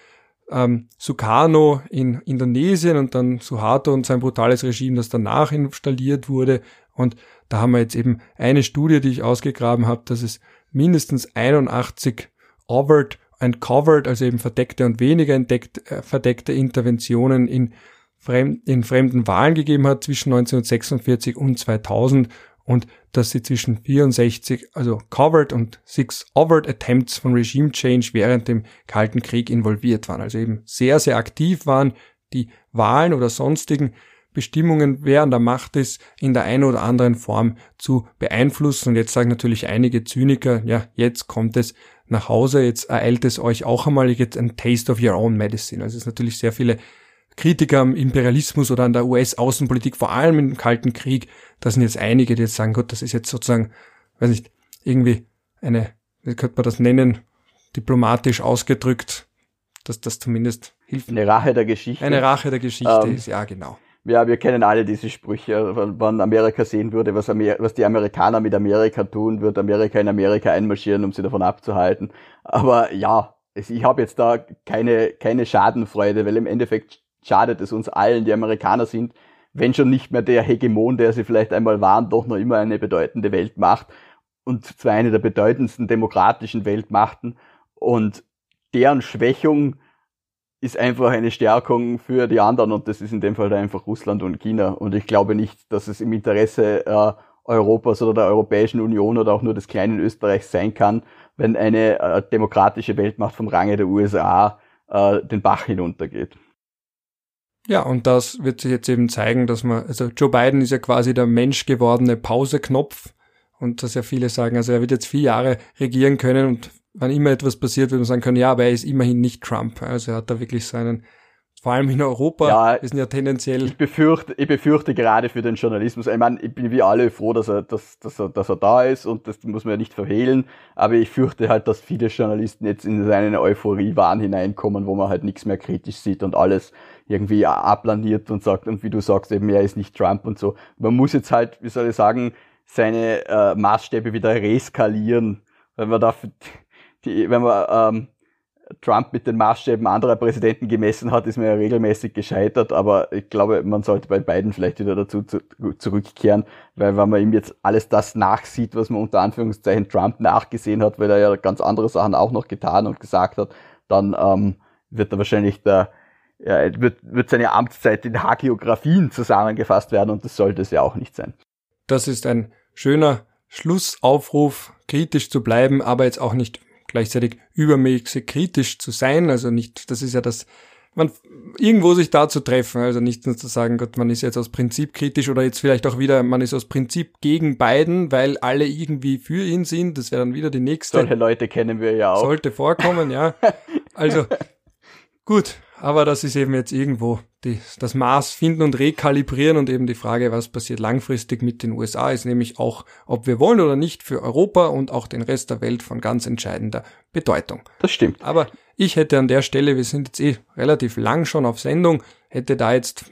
ähm, Sukarno in Indonesien und dann Suharto und sein brutales Regime, das danach installiert wurde. Und da haben wir jetzt eben eine Studie, die ich ausgegraben habe, dass es mindestens 81 overt and covered, also eben verdeckte und weniger entdeckt, äh, verdeckte Interventionen in, fremd, in fremden Wahlen gegeben hat zwischen 1946 und 2000 und dass sie zwischen 64, also covered und six overt attempts von Regime Change während dem Kalten Krieg involviert waren, also eben sehr, sehr aktiv waren, die Wahlen oder sonstigen Bestimmungen, an der Macht ist, in der einen oder anderen Form zu beeinflussen. Und jetzt sagen natürlich einige Zyniker, ja, jetzt kommt es nach Hause, jetzt ereilt es euch auch einmal, jetzt ein Taste of your own medicine. Also es ist natürlich sehr viele Kritiker am Imperialismus oder an der US-Außenpolitik, vor allem im Kalten Krieg, da sind jetzt einige, die jetzt sagen, Gott, das ist jetzt sozusagen, weiß nicht, irgendwie eine, wie könnte man das nennen, diplomatisch ausgedrückt, dass das zumindest hilft. Eine Rache der Geschichte. Eine Rache der Geschichte ähm, ist, ja, genau. Ja, wir kennen alle diese Sprüche. Wenn Amerika sehen würde, was, Amer was die Amerikaner mit Amerika tun, wird Amerika in Amerika einmarschieren, um sie davon abzuhalten. Aber ja, ich habe jetzt da keine, keine Schadenfreude, weil im Endeffekt schadet es uns allen, die Amerikaner sind, wenn schon nicht mehr der Hegemon, der sie vielleicht einmal waren, doch noch immer eine bedeutende Weltmacht und zwar eine der bedeutendsten demokratischen Weltmachten und deren Schwächung ist einfach eine Stärkung für die anderen und das ist in dem Fall einfach Russland und China. Und ich glaube nicht, dass es im Interesse äh, Europas oder der Europäischen Union oder auch nur des kleinen Österreichs sein kann, wenn eine äh, demokratische Weltmacht vom Range der USA äh, den Bach hinuntergeht. Ja, und das wird sich jetzt eben zeigen, dass man, also Joe Biden ist ja quasi der menschgewordene Pauseknopf und dass ja viele sagen, also er wird jetzt vier Jahre regieren können und wann immer etwas passiert, wird man sagen können, ja, aber er ist immerhin nicht Trump. Also er hat da wirklich so einen vor allem in Europa ja, ist ja tendenziell. Ich befürchte, ich befürchte gerade für den Journalismus. Ich meine, ich bin wie alle froh, dass er, dass, dass er, dass er da ist und das muss man ja nicht verhehlen. Aber ich fürchte halt, dass viele Journalisten jetzt in seine Euphorie-Wahn hineinkommen, wo man halt nichts mehr kritisch sieht und alles irgendwie ablaniert und sagt, und wie du sagst, eben, er ist nicht Trump und so. Man muss jetzt halt, wie soll ich sagen, seine äh, Maßstäbe wieder reskalieren. Wenn man da, die, wenn man, ähm, Trump mit den Maßstäben anderer Präsidenten gemessen hat, ist man ja regelmäßig gescheitert, aber ich glaube, man sollte bei beiden vielleicht wieder dazu zu, zurückkehren, weil wenn man ihm jetzt alles das nachsieht, was man unter Anführungszeichen Trump nachgesehen hat, weil er ja ganz andere Sachen auch noch getan und gesagt hat, dann ähm, wird er wahrscheinlich der, ja, wird, wird seine Amtszeit in Hagiografien zusammengefasst werden und das sollte es ja auch nicht sein. Das ist ein schöner Schlussaufruf, kritisch zu bleiben, aber jetzt auch nicht gleichzeitig übermäßig kritisch zu sein. Also nicht, das ist ja das, man irgendwo sich da zu treffen, also nicht nur zu sagen, Gott, man ist jetzt aus Prinzip kritisch oder jetzt vielleicht auch wieder, man ist aus Prinzip gegen beiden, weil alle irgendwie für ihn sind. Das wäre dann wieder die nächste. Solche Leute kennen wir ja auch. Sollte vorkommen, ja. Also gut, aber das ist eben jetzt irgendwo die, das Maß finden und rekalibrieren und eben die Frage, was passiert langfristig mit den USA, ist nämlich auch, ob wir wollen oder nicht, für Europa und auch den Rest der Welt von ganz entscheidender Bedeutung. Das stimmt. Aber ich hätte an der Stelle, wir sind jetzt eh relativ lang schon auf Sendung, hätte da jetzt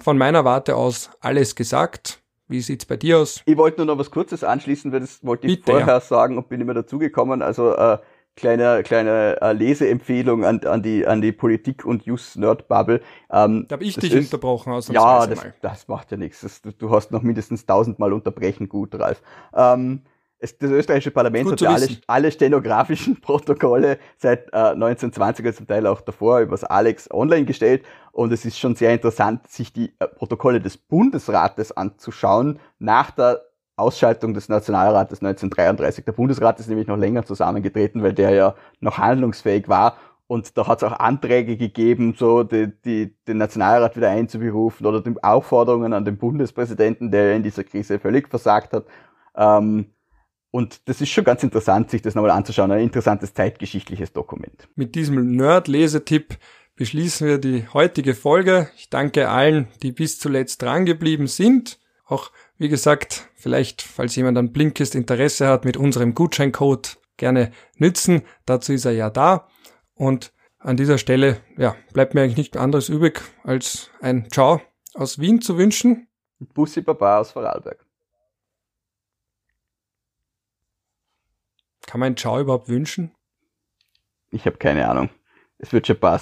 von meiner Warte aus alles gesagt. Wie sieht's bei dir aus? Ich wollte nur noch was Kurzes anschließen, weil das wollte ich Bitte, vorher ja. sagen und bin immer dazugekommen. Also äh, kleine, kleine äh, Leseempfehlung an, an, die, an die Politik- und Just-Nerd-Bubble. Ähm, da habe ich dich ist, unterbrochen Ja, das, das macht ja nichts. Das, du hast noch mindestens tausendmal unterbrechen gut, Ralf. Ähm, es, das österreichische Parlament hat ja alle, alle stenografischen Protokolle seit äh, 1920 oder zum Teil auch davor übers Alex online gestellt und es ist schon sehr interessant, sich die äh, Protokolle des Bundesrates anzuschauen nach der Ausschaltung des Nationalrates 1933. Der Bundesrat ist nämlich noch länger zusammengetreten, weil der ja noch handlungsfähig war. Und da hat es auch Anträge gegeben, so die, die, den Nationalrat wieder einzuberufen oder die Aufforderungen an den Bundespräsidenten, der in dieser Krise völlig versagt hat. Ähm, und das ist schon ganz interessant, sich das nochmal anzuschauen. Ein interessantes zeitgeschichtliches Dokument. Mit diesem Nerd-Lesetipp beschließen wir die heutige Folge. Ich danke allen, die bis zuletzt drangeblieben sind. Auch wie gesagt, vielleicht, falls jemand an Blinkist Interesse hat, mit unserem Gutscheincode gerne nützen. Dazu ist er ja da. Und an dieser Stelle, ja, bleibt mir eigentlich nichts anderes übrig, als ein Ciao aus Wien zu wünschen. Bussi Baba aus Vorarlberg. Kann man ein Ciao überhaupt wünschen? Ich habe keine Ahnung. Es wird schon passen.